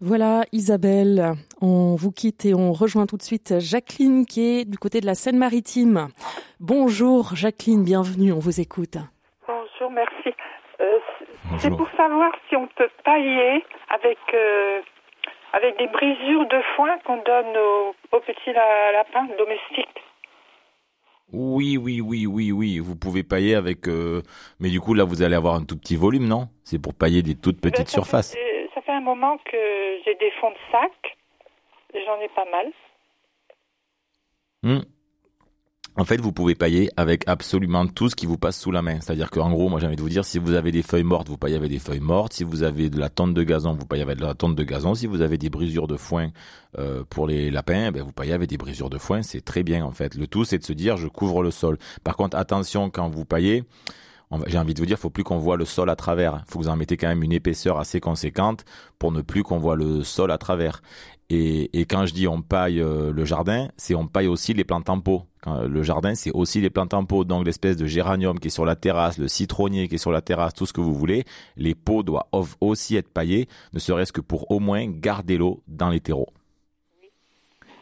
Voilà Isabelle, on vous quitte et on rejoint tout de suite Jacqueline qui est du côté de la Seine-Maritime. Bonjour Jacqueline, bienvenue, on vous écoute. Bonjour, merci. Euh, c'est pour savoir si on peut pailler avec euh, avec des brisures de foin qu'on donne aux, aux petits la- lapins domestiques. Oui, oui, oui, oui, oui. Vous pouvez pailler avec, euh, mais du coup là vous allez avoir un tout petit volume, non? C'est pour pailler des toutes petites ça surfaces. Moment que j'ai des fonds de sac. J'en ai pas mal. Hmm. En fait, vous pouvez pailler avec absolument tout ce qui vous passe sous la main. C'est-à-dire qu'en gros, moi j'ai envie de vous dire, si vous avez des feuilles mortes, vous paillez avec des feuilles mortes. Si vous avez de la tonte de gazon, vous paillez avec de la tonte de gazon. Si vous avez des brisures de foin euh, pour les lapins, ben, vous paillez avec des brisures de foin. C'est très bien en fait. Le tout, c'est de se dire, je couvre le sol. Par contre, attention quand vous paillez. J'ai envie de vous dire, faut plus qu'on voit le sol à travers. faut que vous en mettez quand même une épaisseur assez conséquente pour ne plus qu'on voit le sol à travers. Et, quand je dis on paille euh, le jardin, c'est on paille aussi les plantes en pot. Euh, le jardin, c'est aussi les plantes en pot. Donc l'espèce de géranium qui est sur la terrasse, le citronnier qui est sur la terrasse, tout ce que vous voulez, les pots doivent aussi être paillés, ne serait-ce que pour au moins garder l'eau dans les terreaux.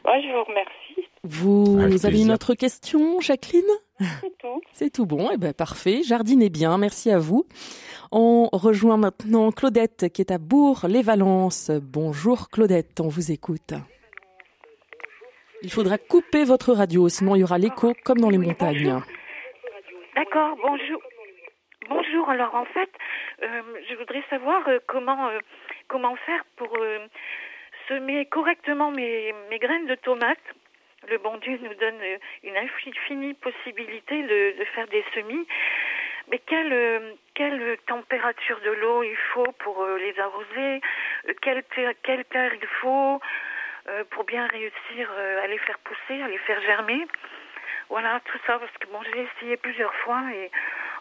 Ouais, je vous remercie. Vous Avec avez plaisir. une autre question Jacqueline? C'est tout. <laughs> C'est tout bon, eh ben parfait. Jardinez bien, merci à vous. On rejoint maintenant Claudette qui est à Bourg-les-Valences. Bonjour Claudette, on vous écoute. Il faudra couper votre radio, sinon il y aura l'écho comme dans les montagnes. D'accord, bonjour. Bonjour, alors en fait, euh, je voudrais savoir euh, comment, euh, comment faire pour euh, semer correctement mes, mes graines de tomates. Le bon Dieu nous donne euh, une infinie possibilité de, de faire des semis. Mais quelle, euh, quelle température de l'eau il faut pour euh, les arroser? Quelle, terre- terre il faut pour bien réussir à les faire pousser, à les faire germer? Voilà, tout ça, parce que bon, j'ai essayé plusieurs fois et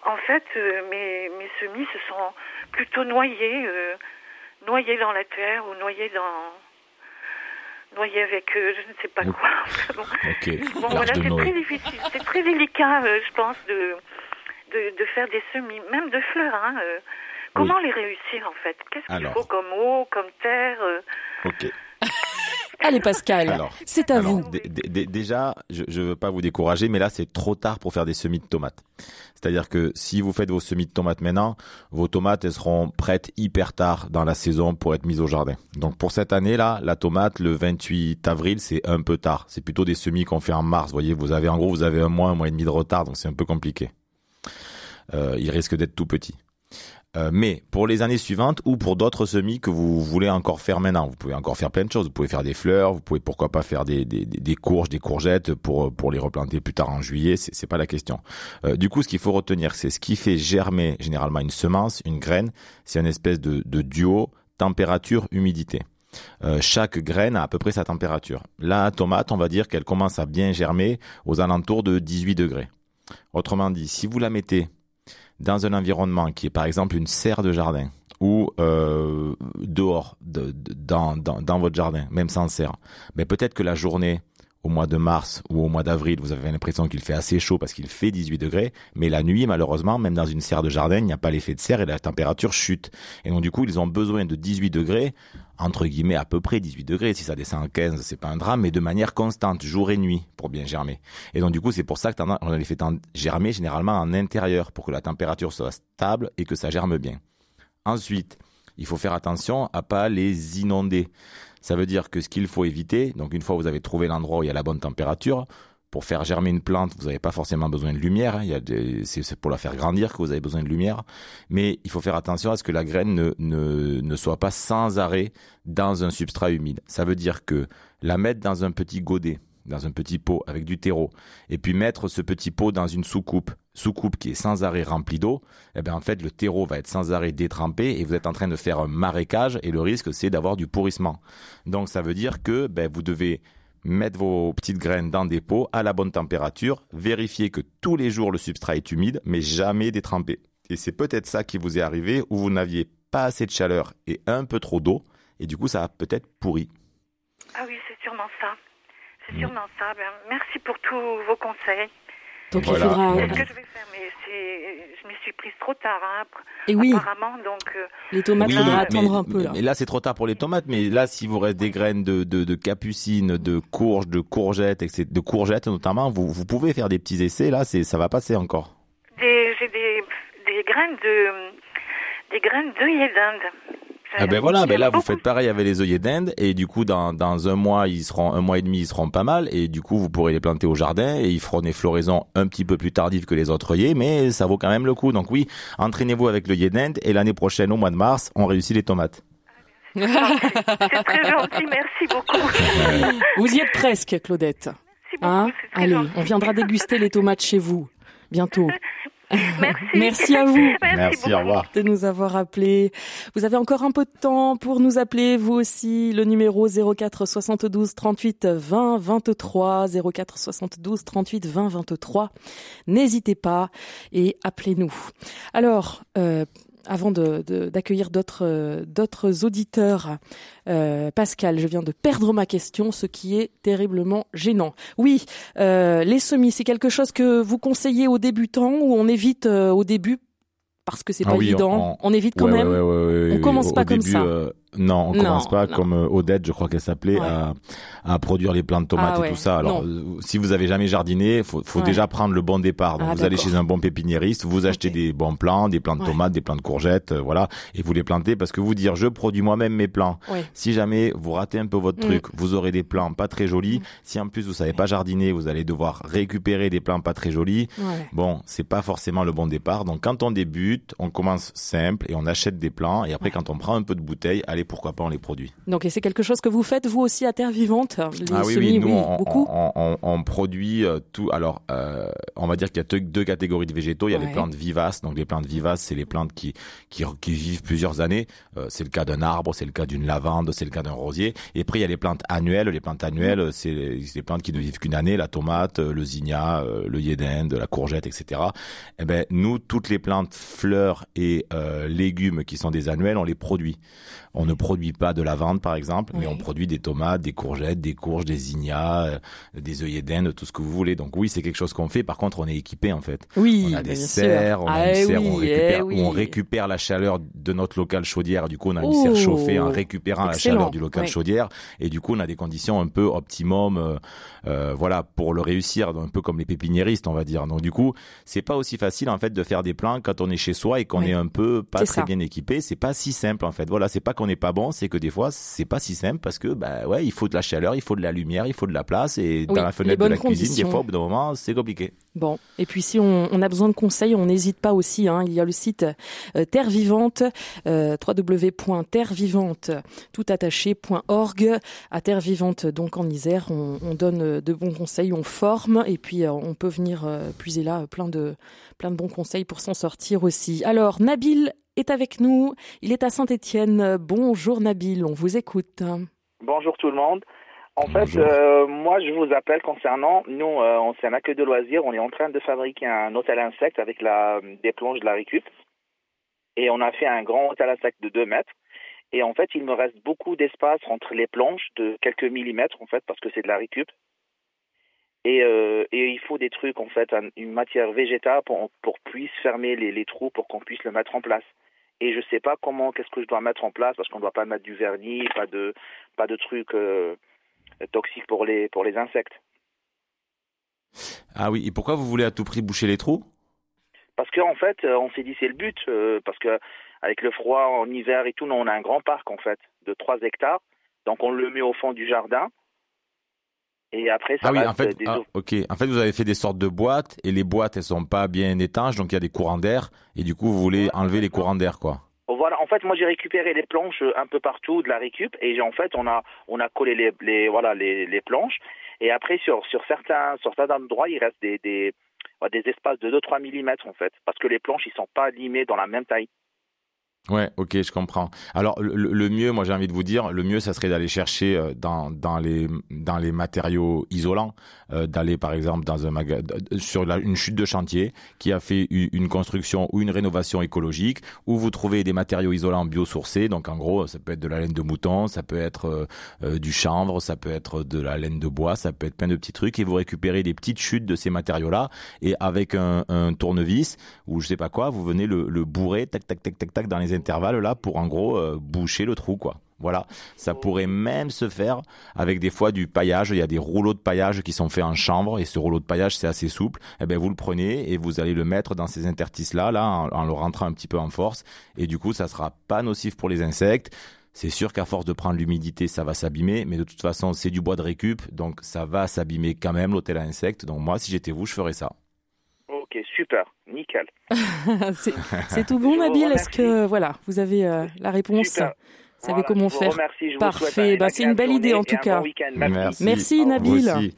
en fait, mes, mes semis se sont plutôt noyés, noyés dans la terre ou noyés dans. Noyés avec euh, je ne sais pas quoi. <laughs> Bon, voilà, c'est très difficile, c'est très délicat, euh, je pense, de, de, de faire des semis, même de fleurs. Hein, euh. Comment les réussir en fait? Qu'est-ce qu'il faut comme eau, comme terre euh, Ok. Allez Pascal, c'est à Alors, vous. dé- dé- dé- déjà, je ne veux pas vous décourager, mais là, c'est trop tard pour faire des semis de tomates. C'est-à-dire que si vous faites vos semis de tomates maintenant, vos tomates, elles seront prêtes hyper tard dans la saison pour être mises au jardin. Donc, pour cette année-là, la tomate, le 28 avril, c'est un peu tard. C'est plutôt des semis qu'on fait en mars. Vous voyez, vous avez, en gros, vous avez un mois, un mois et demi de retard, donc c'est un peu compliqué. Euh, il risque d'être tout petit. Euh, mais pour les années suivantes ou pour d'autres semis que vous voulez encore faire maintenant, vous pouvez encore faire plein de choses. Vous pouvez faire des fleurs, vous pouvez pourquoi pas faire des, des, des- courges, des courgettes pour pour les replanter plus tard en juillet. C'est c'est pas la question. Euh, du coup, ce qu'il faut retenir, c'est ce qui fait germer généralement une semence, une graine, c'est une espèce de, de duo température humidité. euh, chaque graine a à peu près sa température. La tomate, on va dire qu'elle commence à bien germer aux alentours de 18 degrés. Autrement dit, si vous la mettez dans un environnement qui est par exemple une serre de jardin ou euh, dehors, dans, dans, votre jardin, même sans serre, mais peut-être que la journée, au mois de mars ou au mois d'avril, vous avez l'impression qu'il fait assez chaud parce qu'il fait 18 degrés, mais la nuit, malheureusement, même dans une serre de jardin, il n'y a pas l'effet de serre et la température chute. Et donc, du coup, ils ont besoin de 18 degrés, entre guillemets, à peu près 18 degrés. Si ça descend à 15, c'est pas un drame, mais de manière constante, jour et nuit, pour bien germer. Et donc, du coup, c'est pour ça qu'on les fait germer généralement en intérieur, pour que la température soit stable et que ça germe bien. Ensuite, il faut faire attention à pas les inonder. Ça veut dire que ce qu'il faut éviter, donc une fois que vous avez trouvé l'endroit où il y a la bonne température, pour faire germer une plante, vous n'avez pas forcément besoin de lumière. Hein. c'est, pour la faire grandir que vous avez besoin de lumière. Mais il faut faire attention à ce que la graine ne, ne, ne soit pas sans arrêt dans un substrat humide. Ça veut dire que la mettre dans un petit godet, dans un petit pot avec du terreau, et puis mettre ce petit pot dans une soucoupe, soucoupe qui est sans arrêt remplie d'eau, eh bien en fait le terreau va être sans arrêt détrempé et vous êtes en train de faire un marécage et le risque c'est d'avoir du pourrissement. Donc ça veut dire que ben, vous devez mettre vos petites graines dans des pots à la bonne température, vérifier que tous les jours le substrat est humide mais jamais détrempé. Et c'est peut-être ça qui vous est arrivé où vous n'aviez pas assez de chaleur et un peu trop d'eau et du coup ça a peut-être pourri. Ah oui, c'est sûrement ça. C'est sûrement ça. Ben, merci pour tous vos conseils. Donc il faudra. C'est ce que je vais faire, mais je me suis prise trop tard. Hein, Et oui. Apparemment, donc. Euh, les tomates, il faudra attendre un peu. Là. Mais là, c'est trop tard pour les tomates. Mais là, s'il vous reste des graines de, de, de capucine, de courges, de courgettes, etc., de courgettes notamment, vous, vous pouvez faire des petits essais. Là, c'est ça va passer encore. J'ai des, des graines de des graines d'œillets d'Inde. Ah ben voilà, ben là vous faites pareil avec les œillets d'Inde et du coup dans, dans un mois ils seront un mois et demi ils seront pas mal et du coup vous pourrez les planter au jardin et ils feront des floraisons un petit peu plus tardives que les autres œillets mais ça vaut quand même le coup. Donc oui, entraînez-vous avec l'œillet d'Inde et l'année prochaine au mois de mars on réussit les tomates. <laughs> C'est très gentil, merci beaucoup. <laughs> Vous y êtes presque, Claudette. Hein Allez, on viendra déguster les tomates chez vous bientôt. <laughs> <laughs> Merci. Merci à vous. Merci, au revoir. De nous avoir appelés. Vous avez encore un peu de temps pour nous appeler, vous aussi. Le numéro 04 72 38 20 23. 04 72 38 20 23. N'hésitez pas et appelez-nous. Alors, euh, avant d'accueillir d'autres d'autres auditeurs, euh, Pascal, je viens de perdre ma question, ce qui est terriblement gênant. Oui, euh, les semis, c'est quelque chose que vous conseillez aux débutants ou on évite euh, au début parce que c'est ah pas évident? On, évite quand même? on commence pas comme ça. Non, on commence pas comme euh, Odette, je crois qu'elle s'appelait, à, à, produire les plants de tomates ah et tout ça. Alors, euh, si vous avez jamais jardiné, faut, faut déjà prendre le bon départ. Donc, ah, vous allez chez un bon pépiniériste, vous achetez des bons plants, des plants de tomates, des plants de courgettes, euh, voilà, et vous les plantez parce que vous dire, je produis moi-même mes plants. Si jamais vous ratez un peu votre mm. truc, vous aurez des plants pas très jolis. Mm. Si en plus vous savez pas jardiner, vous allez devoir récupérer des plants pas très jolis. Bon, c'est pas forcément le bon départ. Donc, quand on débute, on commence simple et on achète des plants. Et après, quand on prend un peu de bouteille, allez, pourquoi pas on les produit. Donc, et c'est quelque chose que vous faites vous aussi à Terre Vivante? Ah oui, oui, nous on, beaucoup. On, produit euh, tout. Alors, euh, on va dire qu'il y a deux catégories de végétaux. Il y a les plantes vivaces. Donc, les plantes vivaces, c'est les plantes qui, qui, vivent plusieurs années. Euh, c'est le cas d'un arbre, c'est le cas d'une lavande, c'est le cas d'un rosier. Et après, il y a les plantes annuelles. Les plantes annuelles, c'est les, plantes qui ne vivent qu'une année. La tomate, le zinnia, le yédène, la courgette, etc. Eh ben, nous, toutes les plantes fleurs et légumes qui sont des annuels, on les produit. On ne produit pas de lavande, par exemple, mais on produit des tomates, des courgettes, des courges, des zinnias, euh, des œillets d'Inde, tout ce que vous voulez. Donc oui, c'est quelque chose qu'on fait. Par contre, on est équipé en fait. Oui, on a des serres, on, a ah, une serre on, récupère, eh on récupère la chaleur de notre local chaudière. Du coup, on a une serre chauffée en récupérant la chaleur du local chaudière. Et du coup, on a des conditions un peu optimum, euh, euh, voilà, pour le réussir, un peu comme les pépiniéristes, on va dire. Donc du coup, c'est pas aussi facile en fait de faire des plans quand on est chez soi et qu'on est un peu pas très bien équipé. C'est pas si simple en fait. Voilà, c'est pas qu'on n'est pas bon, c'est que des fois c'est pas si simple parce que bah ouais, il faut de la chaleur, il faut de la lumière, il faut de la place et dans la fenêtre de la cuisine, des fois au bout d'un moment, c'est compliqué. Bon, et puis si on, on a besoin de conseils, on n'hésite pas aussi. Hein, il y a le site euh, Terre Vivante, euh, www.terrevivante toutattaché.org. À Terre Vivante, donc en Isère, on, on, donne de bons conseils, on forme et puis euh, on peut venir euh, puiser là plein de plein de bons conseils pour s'en sortir aussi. Alors Nabil est avec nous. Il est à Saint-Étienne. Bonjour Nabil, on vous écoute. Bonjour tout le monde. En fait, euh, moi, je vous appelle concernant, nous, euh, on c'est un accueil de loisirs, on est en train de fabriquer un hôtel insecte avec la, des plonges de la récup. Et on a fait un grand hôtel insecte de 2 mètres. Et en fait, il me reste beaucoup d'espace entre les planches de quelques millimètres, en fait, parce que c'est de la récup. Et, euh, et il faut des trucs, en fait, une matière végétale pour, pour puisse fermer les, les trous pour qu'on puisse le mettre en place. Et je sais pas comment, qu'est-ce que je dois mettre en place, parce qu'on ne doit pas mettre du vernis, pas de, pas de trucs euh, toxiques pour les, pour les insectes. Ah oui, et pourquoi vous voulez à tout prix boucher les trous? Parce qu'en fait, euh, on s'est dit c'est le but, euh, parce que avec le froid en hiver et tout, nous, on a un grand parc en fait de 3 hectares, donc on le met au fond du jardin. Et après, ça ah oui, en fait, des ah, ok. En fait, vous avez fait des sortes de boîtes et les boîtes, elles sont pas bien étanches, donc il y a des courants d'air et du coup, vous voulez enlever les courants d'air, quoi. Voilà, en fait, moi j'ai récupéré les planches euh, un peu partout de la récup et en fait on a on a collé les, les voilà les, les planches et après sur sur certains sur certains endroits il reste des des, ouais, des espaces de 2-3 mm en fait parce que les planches ils sont pas limées dans la même taille. Ouais, ok, je comprends. Alors le, le- mieux, moi j'ai envie de vous dire, le mieux, ça serait d'aller chercher euh, dans dans les dans les matériaux isolants, euh, d'aller par exemple dans un maga sur la- une chute de chantier qui a fait une construction ou une rénovation écologique, où vous trouvez des matériaux isolants biosourcés. Donc en gros, ça peut être de la laine de mouton, ça peut être euh, euh, du chanvre, ça peut être de la laine de bois, ça peut être plein de petits trucs, et vous récupérez des petites chutes de ces matériaux-là, et avec un, un tournevis ou je sais pas quoi, vous venez le, le bourrer, tac tac tac tac tac dans les intervalles là pour en gros euh, boucher le trou quoi. Voilà, ça pourrait même se faire avec des fois du paillage. Il y a des rouleaux de paillage qui sont faits en chanvre et ce rouleau de paillage c'est assez souple. Et ben vous le prenez et vous allez le mettre dans ces interstices là, là en, en le rentrant un petit peu en force et du coup ça sera pas nocif pour les insectes. C'est sûr qu'à force de prendre l'humidité, ça va s'abîmer, mais de toute façon, c'est du bois de récup, donc ça va s'abîmer quand même l'hôtel à insectes. Donc moi, si j'étais vous, je ferais ça. Ok, super, nickel. <laughs> c'est tout bon Nabil? Est-ce que voilà, vous avez euh, la réponse? Super. Vous savez Voilà, comment je vous faire? remercie, Parfait, bah, une c'est une belle idée en tout cas. bon. Merci. Merci Nabil. aussi.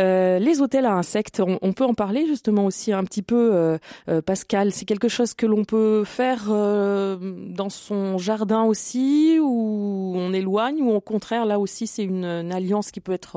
Euh, les hôtels à insectes, on, on peut en parler justement aussi un petit peu, euh, euh, Pascal? C'est quelque chose que l'on peut faire euh, dans son jardin aussi, ou on éloigne, ou au contraire, là aussi, c'est une, une alliance qui peut être.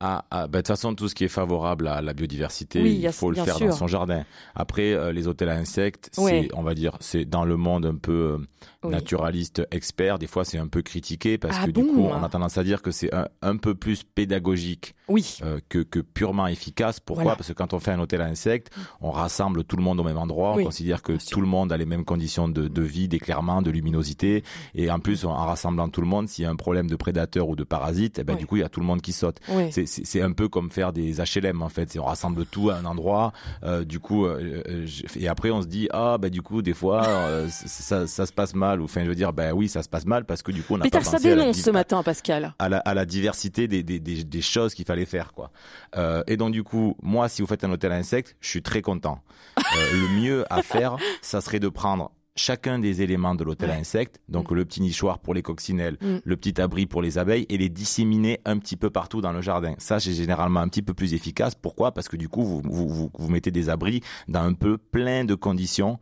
Ah, ah, bah, de toute façon, tout ce qui est favorable à la biodiversité, Oui, il a- faut le faire sûr. dans son jardin. Après, euh, les hôtels à insectes, Ouais. c'est, on va dire, c'est dans le monde un peu euh, Oui. naturaliste, expert. Des fois, c'est un peu critiqué parce Ah que bon du coup, on a tendance à dire que c'est un, un peu plus pédagogique oui. euh, que, que purement efficace. Pourquoi Voilà. Parce que quand on fait un hôtel à insectes, on rassemble tout le monde au même endroit. Oui, on considère que tout le monde a les mêmes conditions de, de vie, d'éclairement, de luminosité. Et en plus, en rassemblant tout le monde, s'il y a un problème de prédateur ou de parasite, eh ben, Oui. du coup, il y a tout le monde qui saute. C'est- un peu comme faire des HLM en fait. On rassemble tout à un endroit. euh, du coup, euh, et après on se dit ah bah du coup des fois <laughs> ça, ça se passe mal. Ou enfin je veux dire bah oui ça se passe mal parce que du coup on pas ça à la dénonce ce matin, Pascal. à la, à la diversité des, des, des, des choses qu'il fallait faire quoi. Euh, et donc du coup, moi si vous faites un hôtel à insectes, je suis très content. Euh, le mieux à faire, ça serait de prendre chacun des éléments de l'hôtel à insectes, donc le petit nichoir pour les coccinelles, Mm. le petit abri pour les abeilles, et les disséminer un petit peu partout dans le jardin. Ça, c'est généralement un petit peu plus efficace. Pourquoi? Parce que du coup, vous, vous, vous, vous mettez des abris dans un peu plein de conditions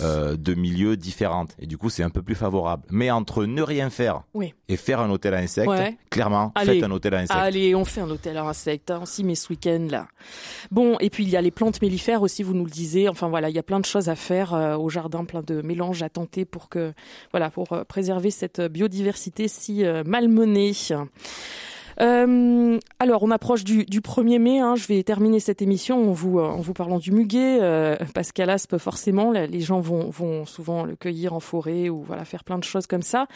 euh, de milieux différentes. Et du coup, c'est un peu plus favorable. Mais entre ne rien faire Oui. et faire un hôtel à insectes, Ouais. clairement, Allez. faites un hôtel à insectes. Allez, on fait un hôtel à insectes. hein, On s'y met ce week-end là. Bon, et puis il y a les plantes mellifères aussi, vous nous le disiez. Enfin voilà, il y a plein de choses à faire euh, au jardin, plein de à tenter pour que, voilà, pour euh, préserver cette biodiversité si euh, malmenée. Euh, alors, on approche du, du 1er mai. hein. Je vais terminer cette émission en vous, en vous parlant du muguet. Euh, Pascal Aspe, forcément, les gens vont, vont souvent le cueillir en forêt ou voilà faire plein de choses comme ça.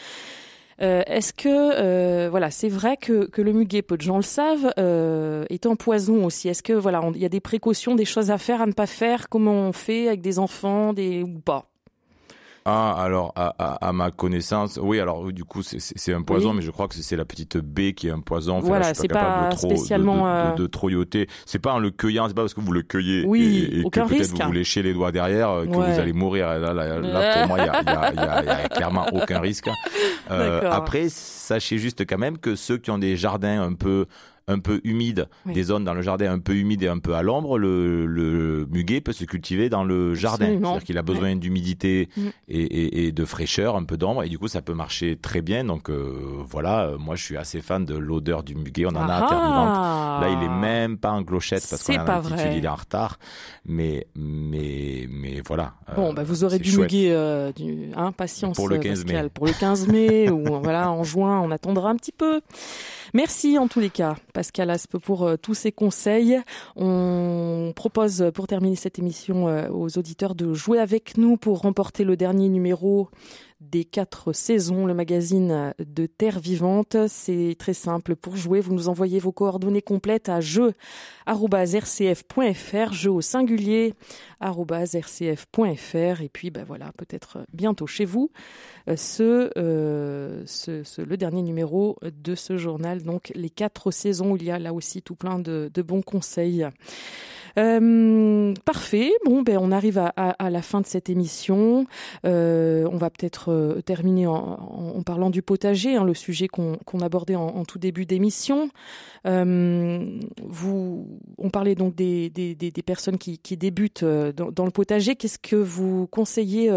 Est-ce que voilà, c'est vrai que, que le muguet, peu de gens le savent, est un poison aussi? Est-ce que voilà, il y a des précautions, des choses à faire, à ne pas faire, comment on fait avec des enfants, des ou pas? Ah, alors, à, à, à ma connaissance, oui, alors, du coup, c'est- un poison, Oui. mais je crois que c'est- la petite baie qui est un poison. Enfin, Voilà, c'est pas pas de trop, de- spécialement, de, euh, de, de trop yoter. C'est pas en le cueillant, c'est pas parce que vous le cueillez Oui, et, et aucun que peut-être vous vous léchez les doigts derrière euh, que Ouais. vous allez mourir. Là, là, là, pour moi, il y a, clairement aucun risque. <laughs> Euh, après, sachez juste quand même que ceux qui ont des jardins un peu un peu humide, Oui. des zones dans le jardin un peu humides et un peu à l'ombre, le, le muguet peut se cultiver dans le jardin. C'est-à-dire qu'il a besoin d'humidité Mm. et, et- et de fraîcheur, un peu d'ombre, et du coup ça peut marcher très bien. Donc euh, voilà, euh, moi je suis assez fan de l'odeur du muguet. On en a à Là, il est même pas en clochette parce qu'on a l'altitude, il est en retard. Mais mais mais voilà. Bon, Euh, bah vous aurez du muguet, euh, du, hein, patience, Pour le euh, 15 mai. Pour le 15 mai <laughs> ou voilà en juin, on attendra un petit peu. Merci en tous les cas, Pascal Aspe, pour euh, tous ces conseils. On propose euh, pour terminer cette émission euh, aux auditeurs de jouer avec nous pour remporter le dernier numéro des quatre saisons, le magazine de Terre Vivante. C'est très simple. Pour jouer, vous nous envoyez vos coordonnées complètes à jeu@rcf.fr, jeu au singulier et puis ben voilà peut-être bientôt chez vous euh, ce, euh, ce, le dernier numéro de ce journal donc les quatre saisons il y a là aussi tout plein de bons conseils Euh, parfait. Bon, ben on arrive à, à- à la fin de cette émission. Euh, on va peut-être euh, terminer en, en- en parlant du potager, hein, le sujet qu'on qu'on abordait en, en tout début d'émission. Euh, vous, on parlait donc des, des, des, des personnes qui, qui débutent euh, dans, dans le potager. Qu'est-ce que vous conseillez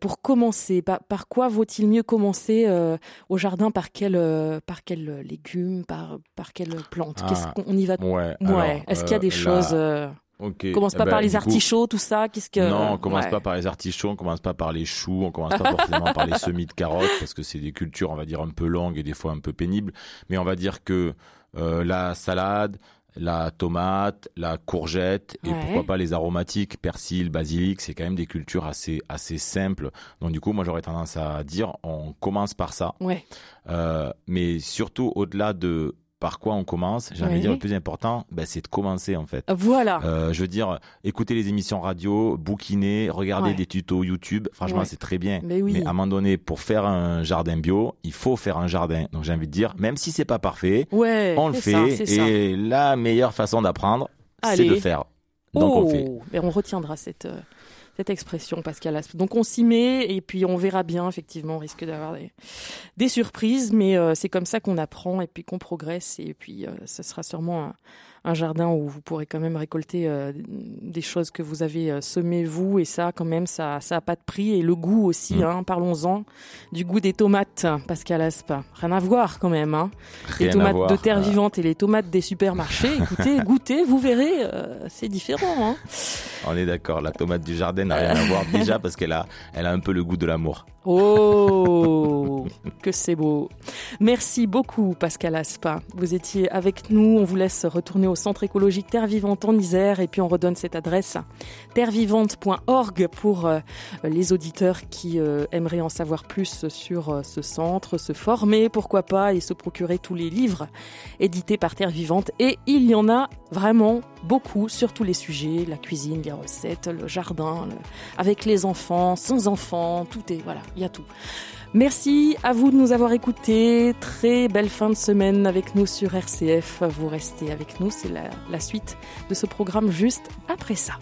pour commencer? Par, par quoi vaut-il mieux commencer euh, au jardin? Par quel, euh, par quel légumes Par, par quelle plante? Qu'est-ce Ah, qu'on y va? Ouais, Ouais. Est-ce qu'il y a des euh, choses euh, Ok. On commence Eh pas ben, par les du coup- artichauts, tout ça. Qu'est-ce que Non, on commence Ouais. pas par les artichauts, on commence pas par les choux, on commence pas forcément par les <laughs> semis de carottes parce que c'est des cultures, on va dire un peu longues et des fois un peu pénibles. Mais on va dire que euh, la salade, la tomate, la courgette et Ouais. pourquoi pas les aromatiques, persil, basilic, c'est quand même des cultures assez assez simples. Donc du coup, moi j'aurais tendance à dire on commence par ça. Ouais. Euh, mais surtout au-delà de par quoi on commence, j'ai envie de dire le plus important, ben, c'est de commencer en fait. Voilà. Euh, je veux dire, écouter les émissions radio, bouquiner, regarder Ouais. des tutos YouTube, franchement, Ouais. c'est très bien. Mais oui. à un moment donné, pour faire un jardin bio, il faut faire un jardin. Donc j'ai envie de dire, même si c'est pas parfait, Ouais, on le fait. ça, c'est ça. et la meilleure façon d'apprendre, c'est de faire. Donc on oh, fait. mais on retiendra cette, euh, cette expression, Pascal Aspe. Donc on s'y met et puis on verra bien, effectivement, on risque d'avoir des, des surprises, mais euh, c'est comme ça qu'on apprend et puis qu'on progresse et puis euh, ce sera sûrement un, un jardin où vous pourrez quand même récolter euh, des choses que vous avez euh, semées vous et ça quand même ça ça a pas de prix et le goût aussi Mm. hein, parlons-en du goût des tomates Pascal Aspe rien à voir quand même hein. les tomates voir. de terre Euh, vivante et les tomates des supermarchés écoutez <laughs> goûtez vous verrez euh, c'est différent hein. On est d'accord. La tomate du jardin n'a rien à voir déjà parce qu'elle a, elle a un peu le goût de l'amour. Oh, que c'est beau. Merci beaucoup, Pascal Aspa. Vous étiez avec nous. On vous laisse retourner au centre écologique Terre Vivante en Isère et puis on redonne cette adresse terrevivante.org pour euh, les auditeurs qui euh, aimeraient en savoir plus sur euh, ce centre, se former, pourquoi pas, et se procurer tous les livres édités par Terre Vivante. Et il y en a vraiment beaucoup sur tous les sujets, la cuisine, les recettes, le jardin, avec les enfants, sans enfants, tout est, voilà, il y a tout. Merci à vous de nous avoir écoutés. Très belle fin de semaine avec nous sur RCF. Vous restez avec nous, c'est la, la suite de ce programme juste après ça.